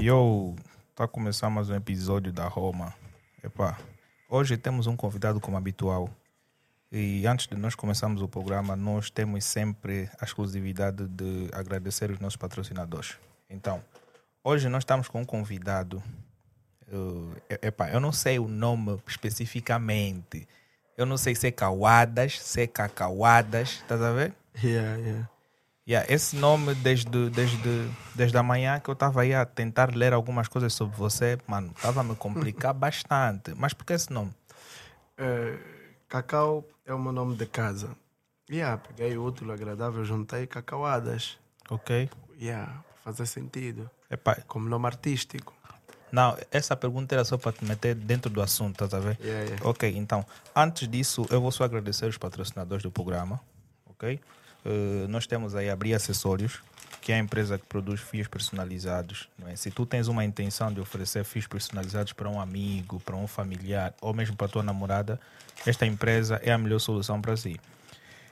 Yo, tá começando mais um episódio da Roma. Epá, hoje temos um convidado como habitual. E antes de nós começarmos o programa, nós temos sempre a exclusividade de agradecer os nossos patrocinadores. Então, hoje nós estamos com um convidado. Uh, epá, eu não sei o nome especificamente. Eu não sei se é Cauadas, se é Cacauadas, estás a ver? Yeah, yeah. Yeah, esse nome, desde, desde, desde a manhã que eu estava aí a tentar ler algumas coisas sobre você, mano, estava a me complicar bastante. Mas por que esse nome? Eh, Cacau é o meu nome de casa. Yeah, peguei útil, agradável, juntei cacauadas. Ok? Yeah, fazer sentido. Epá, Como nome artístico. não, essa pergunta era só para te meter dentro do assunto, estás a ver? Yeah, yeah. Ok, então, antes disso, eu vou só agradecer os patrocinadores do programa, ok? Eh, nós temos aí Abrir Acessórios, que é a empresa que produz fios personalizados. É? Se tu tens uma intenção de oferecer fios personalizados para um amigo, para um familiar ou mesmo para tua namorada, esta empresa é a melhor solução para si.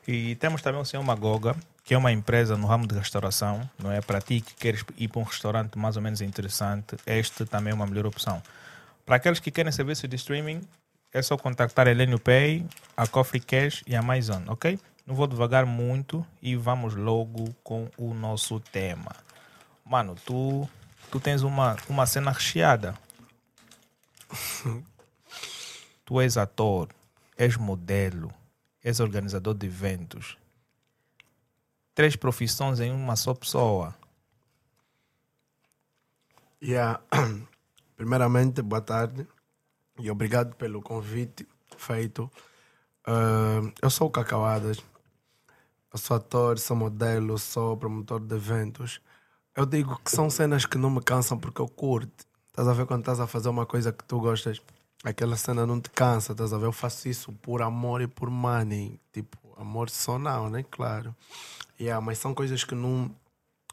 E temos também o Senhor Magoga, que é uma empresa no ramo de restauração, não é? Para ti que queres ir para um restaurante mais ou menos interessante, este também é uma melhor opção. Para aqueles que querem serviço de streaming, é só contactar a Elenio Pay, a Coffee Cash e a Amazon, ok? Não vou devagar muito e vamos logo com o nosso tema. Mano, tu, tu tens uma, uma cena recheada. tu és ator, és modelo, és organizador de eventos. Três profissões em uma só pessoa. Yeah. Primeiramente, boa tarde e obrigado pelo convite feito. Eh, eu sou o Cacauadas, eu sou ator, sou modelo, sou promotor de eventos. Eu digo que são cenas que não me cansam porque eu curto. Estás a ver quando estás a fazer uma coisa que tu gostas, aquela cena não te cansa, estás a ver? Eu faço isso por amor e por money. Tipo, amor só não, né? Claro. Yeah, mas são coisas que não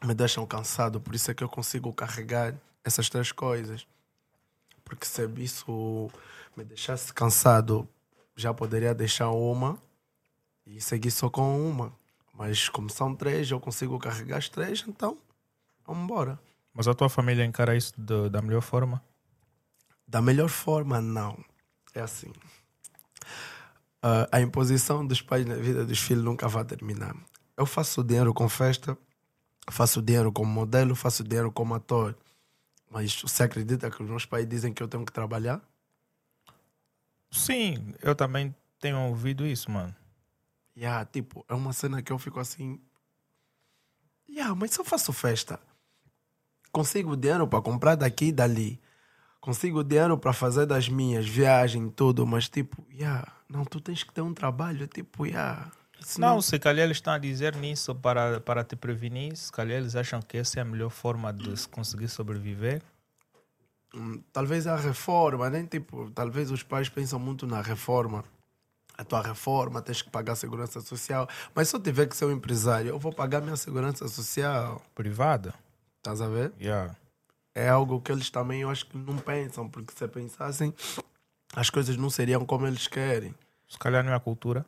me deixam cansado, por isso é que eu consigo carregar essas três coisas. Porque se isso me deixasse cansado, já poderia deixar uma e seguir só com uma. Mas como são três, eu consigo carregar as três, então vamos embora. Mas a tua família encara isso de- da melhor forma? Da melhor forma, não. É assim. Ah, a imposição dos pais na vida dos filhos nunca vai terminar. Eu faço dinheiro com festa, faço dinheiro como modelo, faço dinheiro como ator. Mas você acredita que os meus pais dizem que eu tenho que trabalhar? Sim, eu também tenho ouvido isso, mano. Yeah, tipo, é uma cena que eu fico assim. Yeah, mas se eu faço festa, consigo dinheiro para comprar daqui e dali, consigo dinheiro para fazer das minhas viagens, tudo, mas tipo, yeah, não, tu tens que ter um trabalho, tipo, yeah. isso Não, se calhar eles estão a dizer nisso para, para te prevenir, se calhar eles acham que essa é a melhor forma de se conseguir sobreviver. Hum, talvez a reforma, nem tipo, talvez os pais pensam muito na reforma. A tua reforma, tens que pagar a segurança social. Mas se eu tiver que ser um empresário, eu vou pagar minha segurança social. Privada? Estás a ver? Yeah. é algo que eles também eu acho que não pensam, porque se pensassem, as coisas não seriam como eles querem. Se calhar não é a cultura.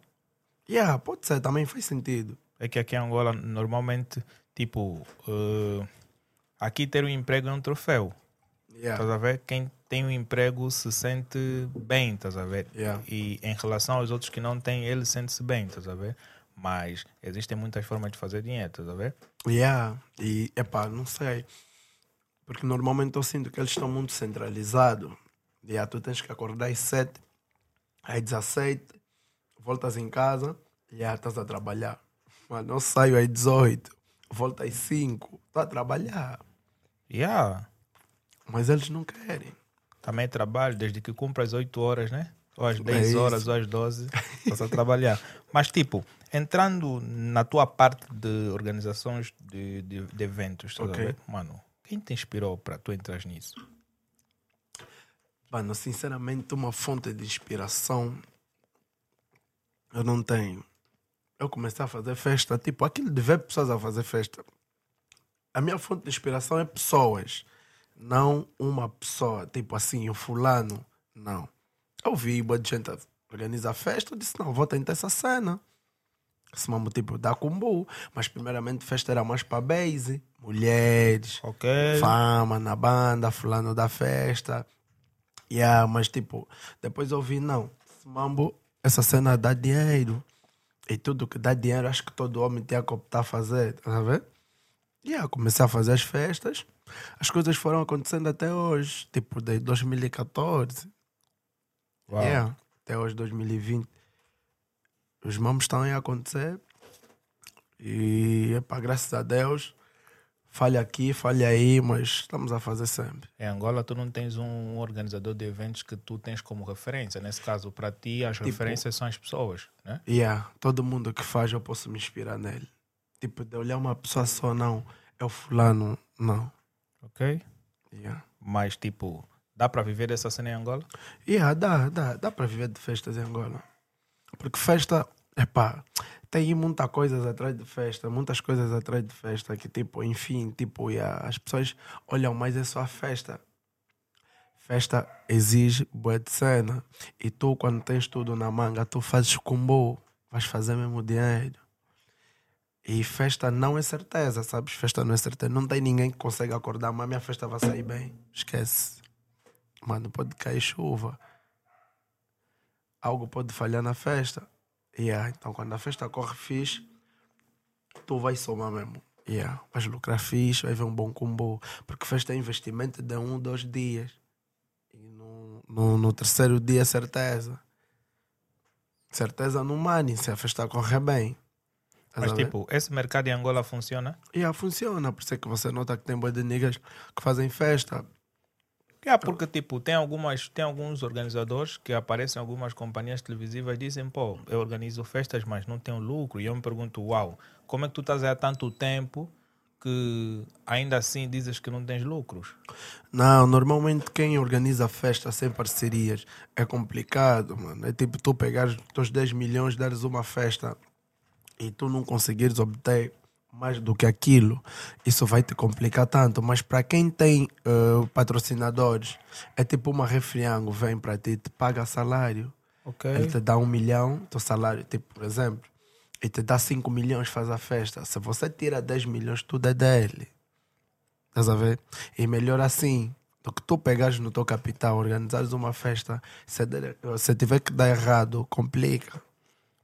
Yeah, pode ser, também faz sentido. É que aqui em Angola, normalmente, tipo, eh, aqui ter um emprego é um troféu. Estás Yeah. a ver? Quem tem um emprego se sente bem, estás a ver? Yeah. E em relação aos outros que não têm, ele sente-se bem, estás a ver? Mas existem muitas formas de fazer dinheiro, estás a ver? Yeah. E, epá, não sei. Porque normalmente eu sinto que eles estão muito centralizados. Yeah, tu tens que acordar às 7, às 17, voltas em casa, yeah, estás a trabalhar. Mano, eu saio às 18, volto às 5, estou a trabalhar. Yeah. Mas eles não querem. Também trabalho desde que cumpra as 8 horas, né? Ou às É 10 isso. horas, ou às 12, estás a trabalhar. Mas, tipo, entrando na tua parte de organizações de, de, de eventos, estás a Ok. ver? Mano, quem te inspirou para tu entrar nisso? Mano, sinceramente, uma fonte de inspiração eu não tenho. Eu comecei a fazer festa, tipo, aquilo de ver pessoas a fazer festa. A minha fonte de inspiração é pessoas, não uma pessoa, tipo assim, o fulano. Não. Eu vi boa gente a organizar festa, eu disse, não, vou tentar essa cena. Esse mambo tipo dá combo, mas primeiramente festa era mais para base, mulheres, Ok. fama na banda, fulano da festa. Yeah, mas tipo, depois eu vi, não, esse mambo, essa cena dá dinheiro. E tudo que dá dinheiro, acho que todo homem tinha que optar a fazer, tá a ver? Yeah, comecei a fazer as festas. As coisas foram acontecendo até hoje, tipo, desde 2014. Uau. Yeah, até hoje, 2020. Os mamos estão a acontecer. E, epá, graças a Deus, falha aqui, falha aí, mas estamos a fazer sempre. Em Angola, tu não tens um organizador de eventos que tu tens como referência. Nesse caso, para ti, as referências são as pessoas, né? Yeah, todo mundo que faz, eu posso me inspirar nele. Tipo, de olhar uma pessoa só, não, é o fulano, não. Ok? Yeah. Mas, tipo, dá para viver essa cena em Angola? Yeah, dá, dá, dá para viver de festas em Angola. Porque festa, epá, tem aí muitas coisas atrás de festa, muitas coisas atrás de festa que, tipo, enfim, tipo, yeah, as pessoas olham mais é só a festa. Festa exige boa de cena. E tu, quando tens tudo na manga, tu fazes combo, vais fazer mesmo dinheiro. E festa não é certeza, sabes? Festa não é certeza. Não tem ninguém que consegue acordar, mas minha festa vai sair bem. Esquece. Mano, pode cair chuva. Algo pode falhar na festa. Yeah, então quando a festa corre fixe, tu vais somar mesmo. Yeah, vais lucrar fixe, vai ver um bom combo. Porque festa é investimento de um, dois dias. E no, no, no terceiro dia, certeza. Certeza no money, se a festa correr bem. Mas, tipo, esse mercado em Angola funciona? Yeah, funciona, por isso é que você nota que tem boas de niggas que fazem festa. É, porque, tipo, tem, algumas, tem alguns organizadores que aparecem em algumas companhias televisivas e dizem, pô, eu organizo festas, mas não tenho lucro. E eu me pergunto, uau, como é que tu estás aí há tanto tempo que ainda assim dizes que não tens lucros? Não, normalmente quem organiza festa sem parcerias é complicado, mano. É tipo tu pegares os teus 10 milhões, dares uma festa e tu não conseguires obter mais do que aquilo, isso vai te complicar tanto. Mas para quem tem eh, patrocinadores, é tipo uma refriango, vem para ti, te paga salário. Ok. Ele te dá um milhão, teu salário, tipo, por exemplo, e te dá 5 milhões, faz a festa. Se você tira 10 milhões, tudo é dele. Estás a ver? E melhor assim do que tu pegares no teu capital, organizares uma festa, se, se tiver que dar errado, complica.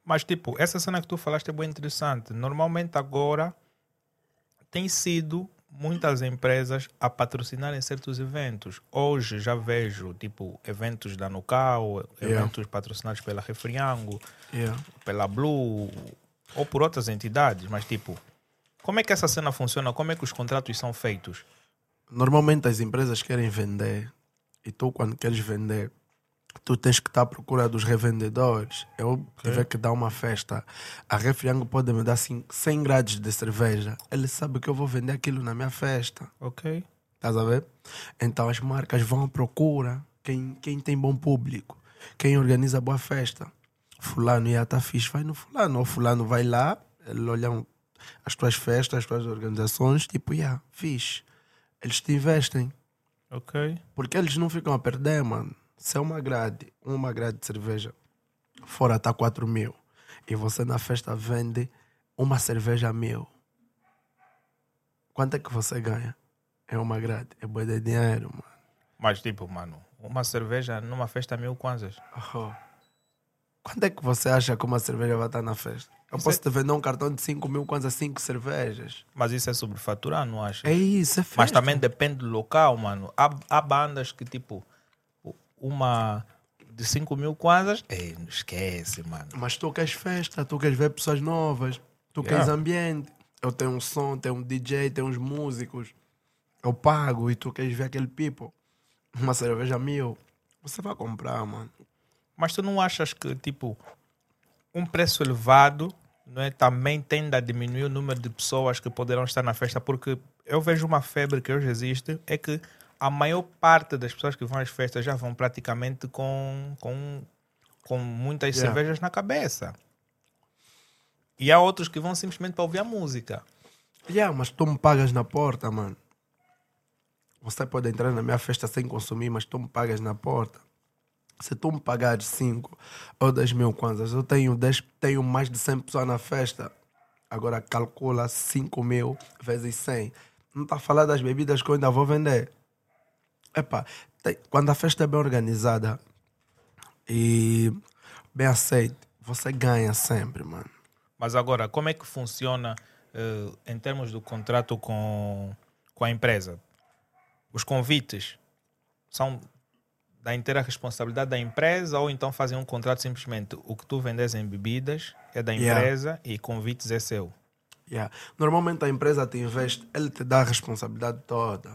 Mas, tipo, essa cena que tu falaste é bem interessante. Normalmente agora tem sido muitas empresas a patrocinarem certos eventos. Hoje já vejo, tipo, eventos da Nucal, Yeah. eventos patrocinados pela Refriango, Yeah. pela Blue ou por outras entidades. Mas, tipo, como é que essa cena funciona? Como é que os contratos são feitos? Normalmente as empresas querem vender e tu, quando queres vender, tu tens que estar à procura dos revendedores. Eu tiver que dar uma festa, a Refriango pode me dar cin- 100 grades de cerveja. Ele sabe que eu vou vender aquilo na minha festa. Ok. Estás a ver? Então as marcas vão à procura. Quem, quem tem bom público, quem organiza boa festa. Fulano ia estar fixe, vai no fulano. Ou fulano vai lá, ele olha as tuas festas, as tuas organizações, tipo, yeah, fixe. Eles te investem. Ok. Porque eles não ficam a perder, mano. Se é uma grade, uma grade de cerveja, fora tá 4 mil. E você na festa vende uma cerveja mil. Quanto é que você ganha? É uma grade. É boa de dinheiro, mano. Mas, tipo, mano, uma cerveja numa festa mil kwanzas. Oh. Quanto é que você acha que uma cerveja vai estar na festa? Eu Isso posso é- te vender um cartão de 5 mil quanto a 5 cervejas. Mas isso é sobrefaturar, não acha? É isso, é festa. Mas também depende do local, mano. Há, há bandas que, tipo, uma de 5 mil kwanzas, ei, não esquece, mano. Mas tu queres festa, tu queres ver pessoas novas, tu Yeah. queres ambiente. Eu tenho um som, tenho um DJ, tenho uns músicos. Eu pago e tu queres ver aquele people. Uma cerveja mil. Você vai comprar, mano. Mas tu não achas que, tipo, um preço elevado não é, também tende a diminuir o número de pessoas que poderão estar na festa? Porque eu vejo uma febre que hoje existe, é que a maior parte das pessoas que vão às festas já vão praticamente com, com, com muitas Yeah. cervejas na cabeça. E há outros que vão simplesmente para ouvir a música. Yeah, mas tu me pagas na porta, mano. Você pode entrar na minha festa sem consumir, mas tu me pagas na porta. Se tu me pagares 5 ou 10 mil kwanzas, eu tenho, 10, tenho mais de 100 pessoas na festa. Agora calcula 5 mil vezes 100. Não está a falar das bebidas que eu ainda vou vender. Epá, tem, quando a festa é bem organizada e bem aceita, você ganha sempre, mano. Mas agora, como é que funciona uh, em termos do contrato com, com a empresa? Os convites são da inteira responsabilidade da empresa ou então fazem um contrato simplesmente o que tu vendes em bebidas é da empresa yeah. e convites é seu? Yeah. Normalmente a empresa te investe, ele te dá a responsabilidade toda.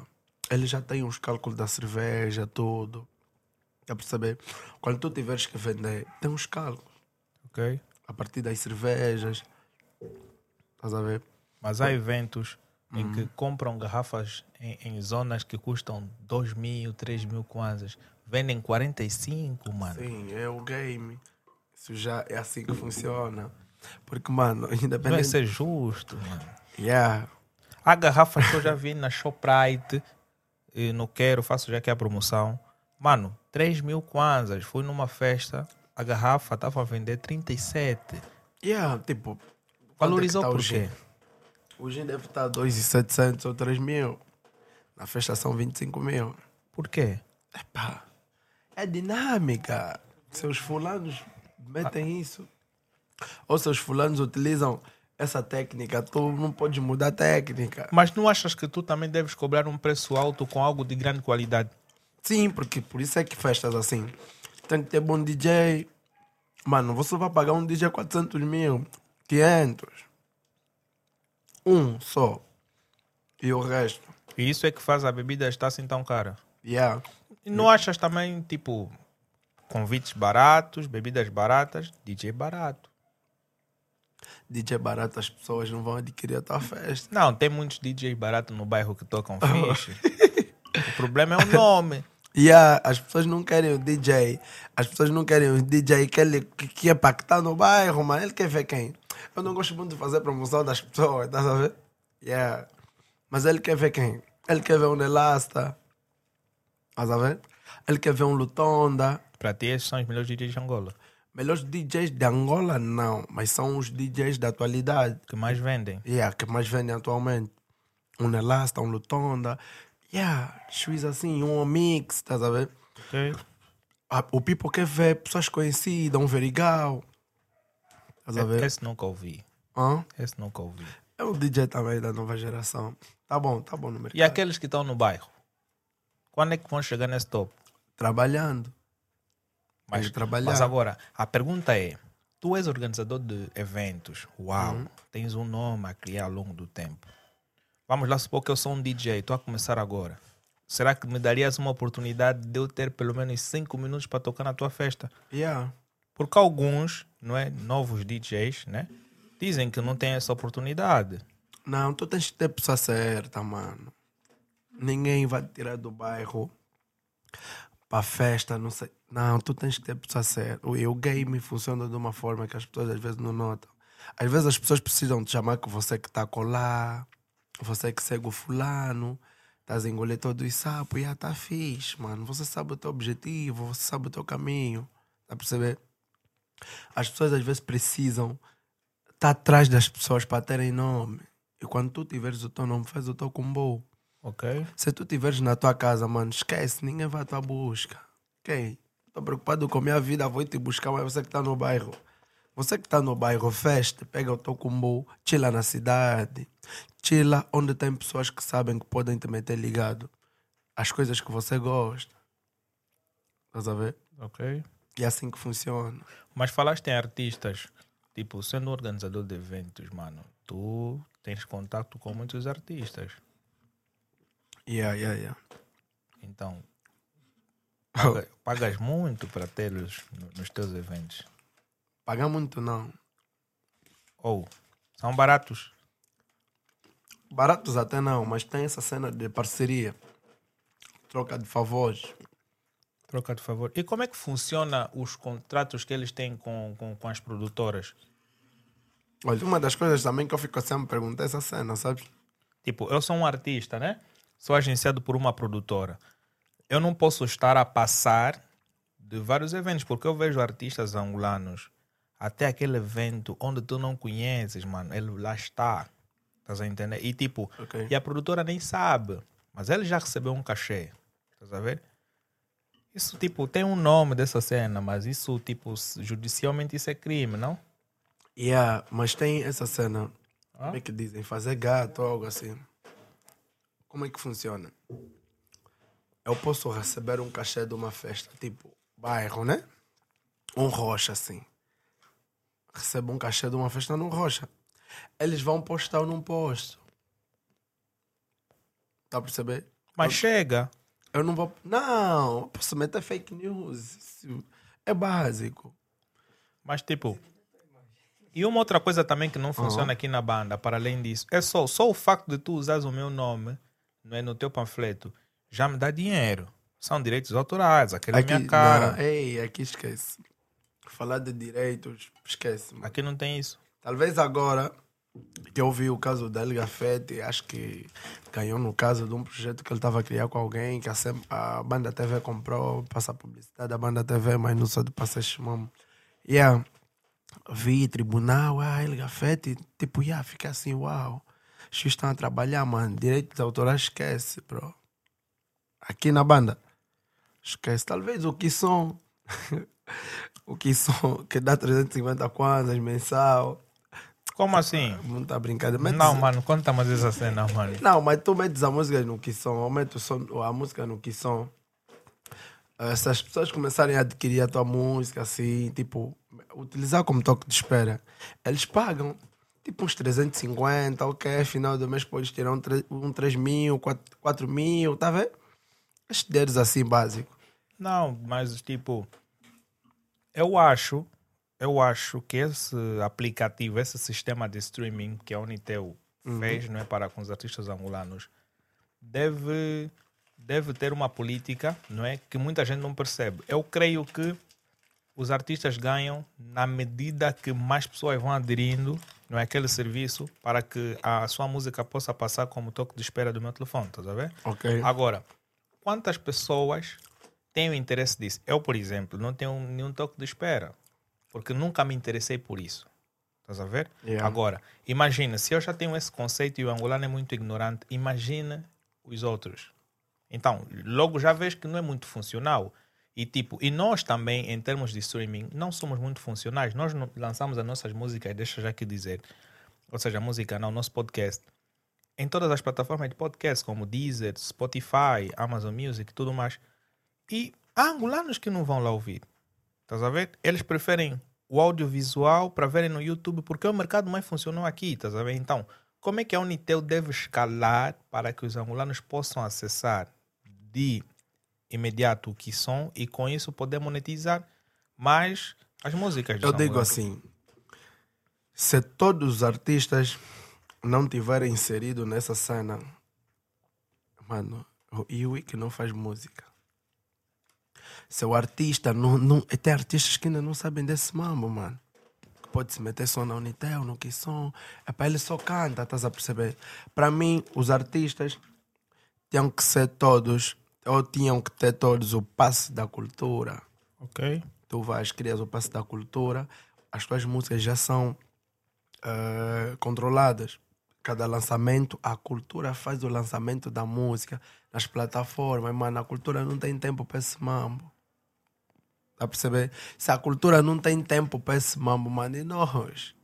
Ele já tem os cálculos da cerveja, tudo. Quer perceber? Quando tu tiveres que vender, tem uns cálculos. Ok. A partir das cervejas. Estás a ver? Mas há eventos em que compram garrafas em, em, zonas que custam 2 mil, 3 mil kwanzas. Vendem 45, mano. Sim, é o game. Isso já é assim que funciona. Porque, mano, independente... Vai ser justo, mano. Yeah. Há garrafas que eu já vi na Shoprite, não quero, faço já aqui a promoção. Mano, 3 mil kwanzas. Fui numa festa, a garrafa estava a vender 37. Yeah, tipo... Valorizou é tá por quê? Gin deve estar 2,700 ou 3 mil. Na festa são 25 mil. Por quê? Epá, é dinâmica. Seus fulanos metem ah. isso. Ou seus fulanos utilizam essa técnica, tu não podes mudar a técnica. Mas não achas que tu também deves cobrar um preço alto com algo de grande qualidade? Sim, porque por isso é que festas assim. Tem que ter bom DJ. Mano, você vai pagar um DJ 400 mil, 500. Um só. E o resto. E isso é que faz a bebida estar assim tão cara? Yeah. E não achas também, tipo, convites baratos, bebidas baratas, DJ barato? DJ barato, as pessoas não vão adquirir a tua festa. Não, tem muitos DJs baratos no bairro que tocam fixe. o problema é o nome. Yeah, as pessoas não querem o DJ. As pessoas não querem o DJ que, ele, que, que é no bairro, mas ele quer ver quem? Eu não gosto muito de fazer promoção das pessoas, tá sabendo? Yeah. Mas ele quer ver quem? Ele quer ver um Elasta. Tá sabendo? Ele quer ver um Lutonda. Para ti, esses são os melhores DJs de Angola. Melhores DJs de Angola, não. Mas são os DJs da atualidade. Que mais vendem. Yeah, que mais vendem atualmente. Um Elasta, um Lutonda. Yeah, juiz assim, um mix, estás a ver? Ok. O people quer ver pessoas conhecidas, um Verigal. Estás a ver? Esse nunca ouvi. Hã? Esse nunca ouvi. É um DJ também da nova geração. Tá bom, tá bom no mercado. E aqueles que estão no bairro? Quando é que vão chegar nesse topo? Trabalhando. Mas, mas agora, a pergunta é: tu és organizador de eventos, uau, uhum. tens um nome a criar ao longo do tempo. Vamos lá supor que eu sou um DJ, estou a começar agora. Será que me darias uma oportunidade de eu ter pelo menos 5 minutos para tocar na tua festa? Yeah. Porque alguns, não é, novos DJs, né, dizem que não têm essa oportunidade. Não, tu tens que ter pessoa certa, mano. Ninguém vai te tirar do bairro para festa, não sei. Não, tu tens que ter pessoa certa. O, game funciona de uma forma que as pessoas às vezes não notam. Às vezes as pessoas precisam te chamar que você que está a colar, você que segue o fulano, estás a engolir todo o sapo, e já tá fixe, mano. Você sabe o teu objetivo, você sabe o teu caminho. Tá a perceber? As pessoas às vezes precisam estar tá atrás das pessoas para terem nome. E quando tu tiveres o teu nome, faz o teu combo. Ok. Se tu tiveres na tua casa, mano, esquece, ninguém vai à tua busca. Ok? Estou preocupado com a minha vida, vou te buscar, mas você que está no bairro. Você que está no bairro, feste, pega o teu combo, chila na cidade. Chila onde tem pessoas que sabem que podem te meter ligado às coisas que você gosta. Estás a ver? Ok. E é assim que funciona. Mas falaste em artistas. Tipo, sendo organizador de eventos, mano, tu tens contato com muitos artistas. Yeah, yeah, yeah. Então, paga, pagas muito para tê-los nos teus eventos? Pagar muito não. Ou são baratos? Baratos até não, mas tem essa cena de parceria. Troca de favores. Troca de favor. E como é que funciona os contratos que eles têm com, com, com as produtoras? Olha, uma das coisas também que eu fico sempre perguntando é essa cena, sabes? Tipo, eu sou um artista, né? Sou agenciado por uma produtora. Eu não posso estar a passar de vários eventos, porque eu vejo artistas angolanos até aquele evento onde tu não conheces, mano, ele lá está. Estás a entender? E tipo, Ok. e a produtora nem sabe, mas ele já recebeu um cachê. Estás a ver? Isso, tipo, tem um nome dessa cena, mas isso, tipo, judicialmente isso é crime, não? Yeah, mas tem essa cena. Ah? Como é que dizem? Fazer gato ou algo assim. Como é que funciona? Eu posso receber um cachê de uma festa, tipo bairro, né? Um rocha, assim. Recebo um cachê de uma festa num rocha. Eles vão postar num posto. Tá a perceber? Mas chega. Eu não vou. Não, eu posso meter fake news. Isso é básico. Mas tipo. E uma outra coisa também que não funciona aqui na banda, para além disso, é só, só o facto de tu usares o meu nome não é, no teu panfleto já me dá dinheiro. São direitos autorais, aquele é minha cara. Não, ei, aqui esquece. Falar de direitos, esquece. mano. Aqui não tem isso. Talvez agora que eu vi o caso da El Gafete, acho que ganhou no caso de um projeto que ele estava a criar com alguém, que a, Sem- a banda TV comprou, passa a publicidade da banda TV, mas não sou de passar chamamos. Yeah. Vi tribunal, ah, El Gafete, tipo, yeah, fica assim, uau. Os filhos estão a trabalhar, mano. Direitos autorais esquece, bro. Aqui na banda, esquece. Talvez o que são, o que são, que dá 350 kwanzas mensal. Como assim? Não tá brincando. Metes- Não, mano, conta mais essa cena, mano. Não, mas tu metes a música no que som, aumenta o som, a música no que. Eh, Se as pessoas começarem a adquirir a tua música, assim, tipo, utilizar como toque de espera, eles pagam tipo uns 350, ok, final do mês podes tirar um, um 3 mil, 4, 4 mil, tá vendo? Estes assim básicos. Não, mas tipo, eu acho, eu acho que esse aplicativo, esse sistema de streaming que a Unitel fez, não é, para com os artistas angolanos, deve deve ter uma política, não é, que muita gente não percebe. Eu creio que os artistas ganham na medida que mais pessoas vão aderindo, não é, aquele serviço para que a sua música possa passar como toque de espera do meu telefone, estás a ver? Ok. Agora, quantas pessoas têm o interesse disso? Eu, por exemplo, não tenho nenhum toque de espera, porque nunca me interessei por isso. Estás a ver? Yeah. Agora, imagina, se eu já tenho esse conceito e o angolano é muito ignorante, imagina os outros. Então, logo já vês que não é muito funcional. E tipo, e nós também, em termos de streaming, não somos muito funcionais. Nós lançamos as nossas músicas, deixa já aqui dizer, ou seja, a música não, o nosso podcast, em todas as plataformas de podcast, como Deezer, Spotify, Amazon Music tudo mais. E há angolanos que não vão lá ouvir. Estás a ver? Eles preferem o audiovisual para verem no YouTube porque é o mercado mais funcionou aqui, estás a ver? Então, como é que a Unitel deve escalar para que os angolanos possam acessar de imediato o que são e com isso poder monetizar mais as músicas Eu digo assim: se todos os artistas não tiverem inserido nessa cena, mano, o Iwi que não faz música. Se o artista não, não. Tem artistas que ainda não sabem desse mambo, mano. Que pode se meter só na Unitel, no que som. É para ele só canta, estás a perceber? Para mim, os artistas tinham que ser todos, ou tinham que ter todos o passe da cultura Ok. tu vais, crias o passe da cultura, as tuas músicas já são eh, controladas. Cada lançamento, a cultura faz o lançamento da música nas plataformas, mano. A cultura não tem tempo para esse mambo. Tá a perceber? Se a cultura não tem tempo para esse mambo, mano, e nós?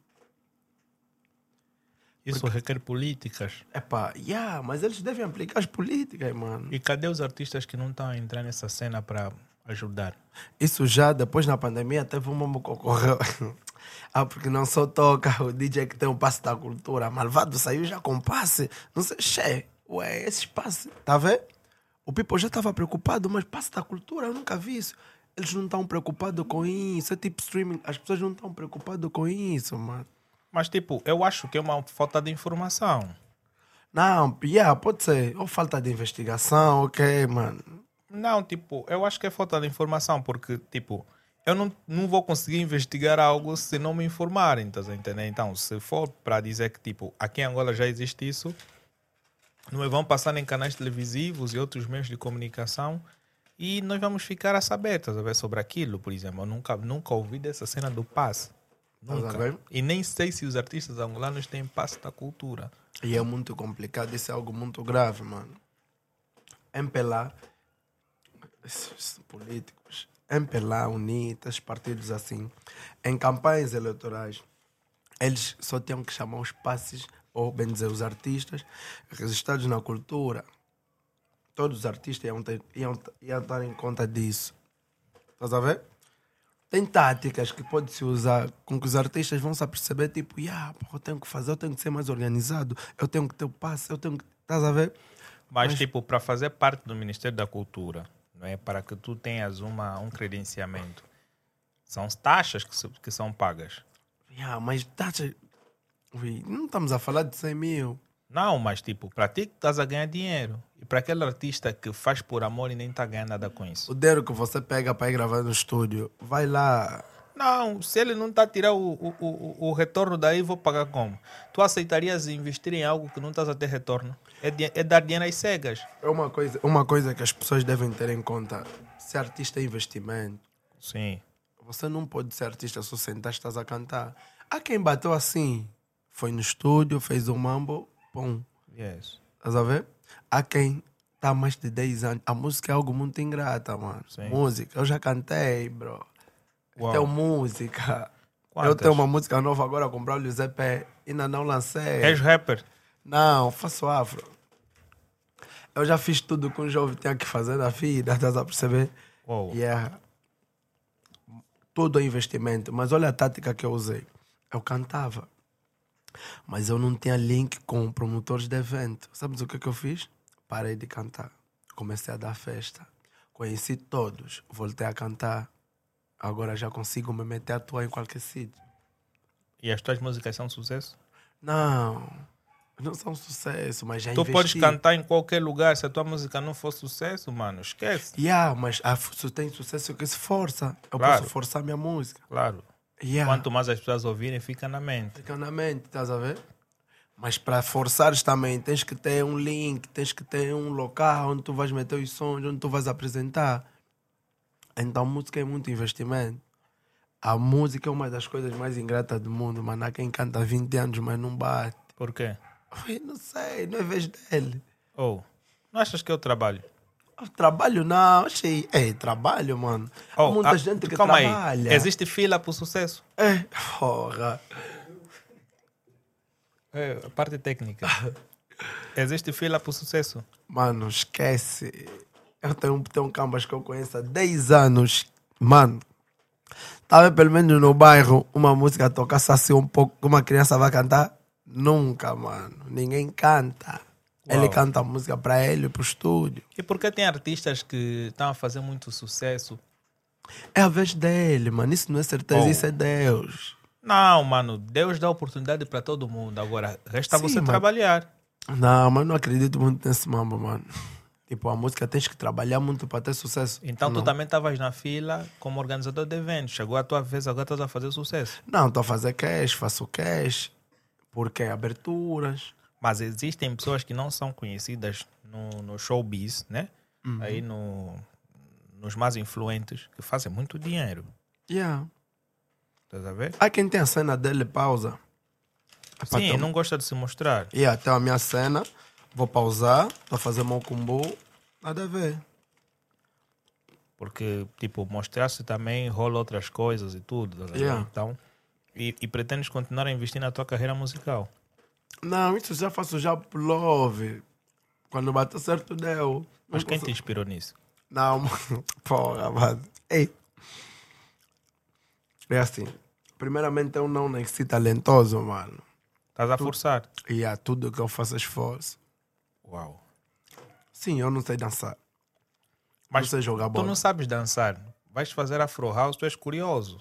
Isso requer políticas. Epá, yeah, mas eles devem aplicar as políticas, mano. E cadê os artistas que não estão a entrar nessa cena para ajudar? Isso já depois na pandemia teve um mambo que ocorreu. ah, porque não só toca o DJ que tem o passe da cultura. Malvado saiu já com passe. Não sei, che, ué, esses passes, tá vendo? O People já estava preocupado, mas passe da cultura, eu nunca vi isso. Eles não estão preocupados com isso. É tipo streaming, as pessoas não estão preocupadas com isso, mano. Mas, tipo, eu acho que é uma falta de informação. Não, yeah, pode ser. Ou falta de investigação, ok, mano. Não, tipo, eu acho que é falta de informação, porque, tipo, eu não, não vou conseguir investigar algo se não me informarem, estás a entender? Então, se for para dizer que, tipo, aqui em Angola já existe isso, não vão passar em canais televisivos e outros meios de comunicação E nós vamos ficar a saber, estás a ver, sobre aquilo, por exemplo. Eu nunca, nunca ouvi dessa cena do passe. Nunca. E nem sei se os artistas angolanos têm passe da cultura. E é muito complicado, isso é algo muito grave, mano. MPLA, esses políticos, MPLA, UNITAS, partidos assim, em campanhas eleitorais, eles só tinham que chamar os passes, ou bem dizer, os artistas registrados na cultura. Todos os artistas iam, ter, iam, iam dar em conta disso. Estás a ver? Tem táticas que pode-se usar com que os artistas vão se aperceber, tipo, yeah, eu tenho que fazer, eu tenho que ser mais organizado, eu tenho que ter o passe, eu tenho que. Estás a ver? Mas, Mas- tipo, para fazer parte do Ministério da Cultura, não é? para que tu tenhas uma, um credenciamento, são taxas que, que são pagas. Yeah, mas taxa. Ui, não estamos a falar de 100 mil. Não, mas tipo, para ti que estás a ganhar dinheiro. E para aquele artista que faz por amor e nem está ganhando nada com isso. O dinheiro que você pega para ir gravar no estúdio, vai lá. Não, se ele não está a tirar o, o, o, o retorno daí, vou pagar como? Tu aceitarias investir em algo que não estás a ter retorno? É, é dar dinheiro às cegas. É uma coisa, uma coisa que as pessoas devem ter em conta. Ser artista é investimento. Sim. Você não pode ser artista só sentar e estás a cantar. Há quem bateu assim. Foi no estúdio, fez o mambo, pum. Yes. Estás a ver? Há quem está há mais de 10 anos. A música é algo muito ingrata, mano. Sim. Música, eu já cantei, bro. Uau. Eu tenho música. Eu Quantas? tenho uma música nova agora, comprar o EP. Ainda não lancei. És rapper? Não, faço afro. Eu já fiz tudo que um jovem tinha que fazer na vida, estás a perceber? Uau. Yeah. Tudo é investimento. Mas olha a tática que eu usei. Eu cantava. Mas eu não tinha link com promotores de evento. Sabes o que, que eu fiz? Parei de cantar. Comecei a dar festa. Conheci todos. Voltei a cantar. Agora já consigo me meter a atuar em qualquer sítio. E as tuas músicas são sucesso? Não. Não são sucesso, mas já Tu investi. podes cantar em qualquer lugar. Se a tua música não for sucesso, mano, esquece. Yeah, mas a, se tem sucesso que se força. Eu Claro. posso forçar minha música. Claro. Yeah. Quanto mais as pessoas ouvirem, fica na mente. Fica na mente, estás a ver? Mas para forçares também, tens que ter um link, tens que ter um local onde tu vais meter os sons, onde tu vais apresentar. Então, música é muito investimento. A música é uma das coisas mais ingratas do mundo, mano. Há quem canta há 20 anos, mas não bate. Por quê? Ui, não sei, não é vez dele. Ou, não achas que eu trabalho? Ah, Trabalho não, achei. É, trabalho, mano. Oh, muita ah, gente que calma trabalha. Aí. Existe fila para o sucesso? É, porra. É, a parte técnica. Existe fila para o sucesso? Mano, esquece. Eu tenho, tenho um cambas que eu conheço há 10 anos. Mano, tava pelo menos no bairro uma música tocasse assim um pouco, que uma criança vai cantar? Nunca, mano. Ninguém canta. Ele Uau. canta a música para ele, pro estúdio. E porque tem artistas que estão a fazer muito sucesso? É a vez dele, mano. Isso não é certeza, Oh. isso é Deus. Não, mano, Deus dá oportunidade para todo mundo. Agora, resta Sim, você mano. trabalhar. Não, mas não acredito muito nesse mambo, mano. Tipo, a música tens que trabalhar muito para ter sucesso. Então, não. tu também estavas na fila como organizador de eventos. Chegou a tua vez, agora estás a fazer sucesso. Não, estou a fazer cash, faço cash. Porque é aberturas. Mas existem pessoas que não são conhecidas no, no showbiz, né? Uhum. Aí no, nos mais influentes, que fazem muito dinheiro. Yeah. Estás a ver? Há quem tem a cena dele pausa. Epá, Sim, então- não gosta de se mostrar. E até a minha cena, vou pausar, vou fazer meu combo, nada a ver. Porque, tipo, mostrar-se também rola outras coisas e tudo. ver? Yeah. Então, e, e pretendes continuar a investir na tua carreira musical. Não, isso já faço já por love. Quando bateu certo, deu. Mas Não quem te inspirou nisso? Não, mano. Porra, mano. Ei. É assim. Primeiramente, eu não nasci talentoso, mano. Estás a forçar. E a tudo que eu faço esforço. Uau. Sim, eu não sei dançar. Mas não sei jogar tu bola. não sabes dançar. Vais fazer Afro House, tu és curioso.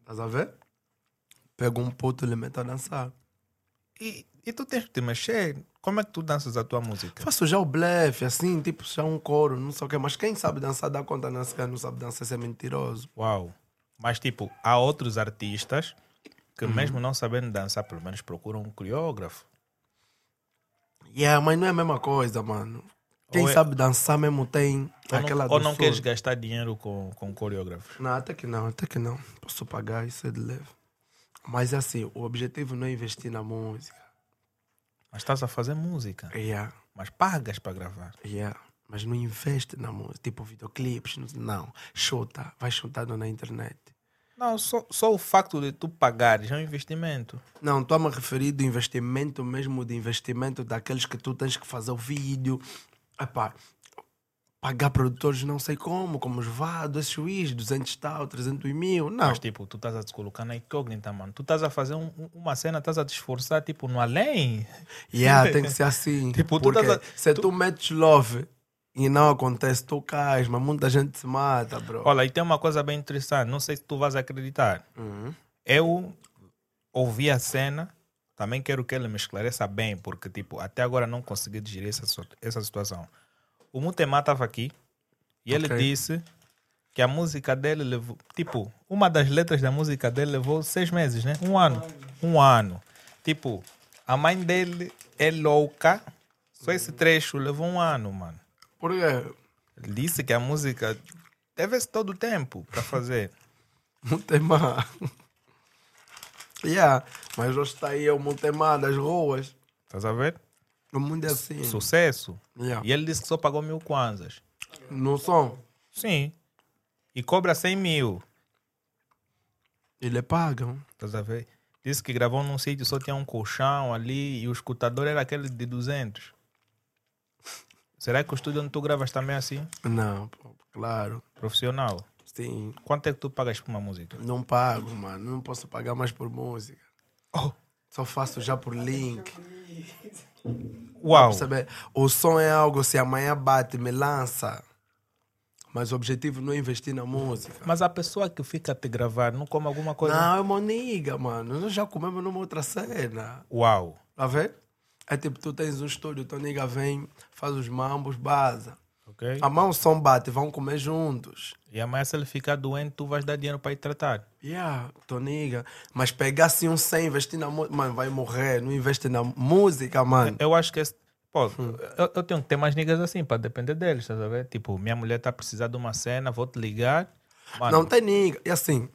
Estás a ver? Pego um puto e lhe meto a dançar. E, e tu tens que te mexer. Como é que tu danças a tua música? Faço já o blefe, assim, tipo, já um coro, não sei o quê. Mas quem sabe dançar dá conta, não, se não sabe dançar, isso é mentiroso. Uau. Mas, tipo, há outros artistas que, Uhum. mesmo não sabendo dançar, pelo menos procuram um coreógrafo. Yeah, mas não é a mesma coisa, mano. Quem é- sabe dançar mesmo tem. Ou Aquela não, ou não queres gastar dinheiro com, com coreógrafos? Não, até que não, até que não. Posso pagar isso é de leve. Mas assim, o objetivo não é investir na música. Mas estás a fazer música. Yeah, Mas pagas para gravar. yeah. Mas não investe na música. Tipo videoclipes, não-. Chuta, vai chutando na internet. Não, só, só o facto de tu pagares é um investimento. Não, estou a me referir do investimento mesmo, de investimento daqueles que tu tens que fazer o vídeo. Epá, pagar produtores não sei como, como os Vado, esses juiz, 200 tal, 300 mil. Não. Mas tipo, tu estás a te colocar na incógnita, mano. Tu estás a fazer um- um- uma cena, estás a te esforçar, tipo, no além. Yeah, tem que ser assim. Tipo, tu Porque tás a- se tu... metes love e não acontece, tu cais, mas muita gente se mata, bro. Olha, e tem uma coisa bem interessante. Não sei se tu vais acreditar. Uhum. Eu ouvi a cena, também quero que ele me esclareça bem, porque, tipo, até agora não consegui digerir essa, essa situação. O Mutema estava aqui e ele Ok. disse que a música dele levou, tipo, uma das letras da música dele levou seis meses, né? Um ano. Um ano. Tipo, a mãe dele é louca, só esse trecho levou um ano, mano. Por quê? Ele disse que a música teve todo o tempo para fazer. Mutema. yeah, mas hoje está aí o Mutema das ruas. Estás a ver? O mundo é assim. Sucesso. Yeah. E ele disse que só pagou mil kwanzas. No som, Sim. E cobra 100 mil. ele pagam. Estás a ver? Disse que gravou num sítio, só tinha um colchão ali e o escutador era aquele de 200. Será que o estúdio onde tu gravas também é assim? Não, claro. Profissional. Sim. Quanto é que tu pagas por uma música? Não pago, mano. Não posso pagar mais por música. Oh, Só faço já por link. uau! Percebe? O som é algo, se amanhã bate, me lança. Mas o objetivo não é investir na música. Mas a pessoa que fica a te gravar não come alguma coisa? Não, é moniga, mano. Nós já comemos numa outra cena. Uau! Tá vendo? É tipo, tu tens um estúdio, tua nigga vem, faz os mambos, baza. Ok? Amanhã o som bate, vão comer juntos. E amanhã se ele ficar doente, tu vais dar dinheiro para ir tratar. Yeah, tua nigga. Mas pegar assim um 100, investir na música, mano, vai morrer. Não investe na música, mano. Eu acho que esse. Pô, Hum. eu, eu tenho que ter mais niggas assim para depender deles, estás a ver? Tipo, minha mulher tá precisando de uma cena, vou te ligar. Mano, Não tem nigga. E assim,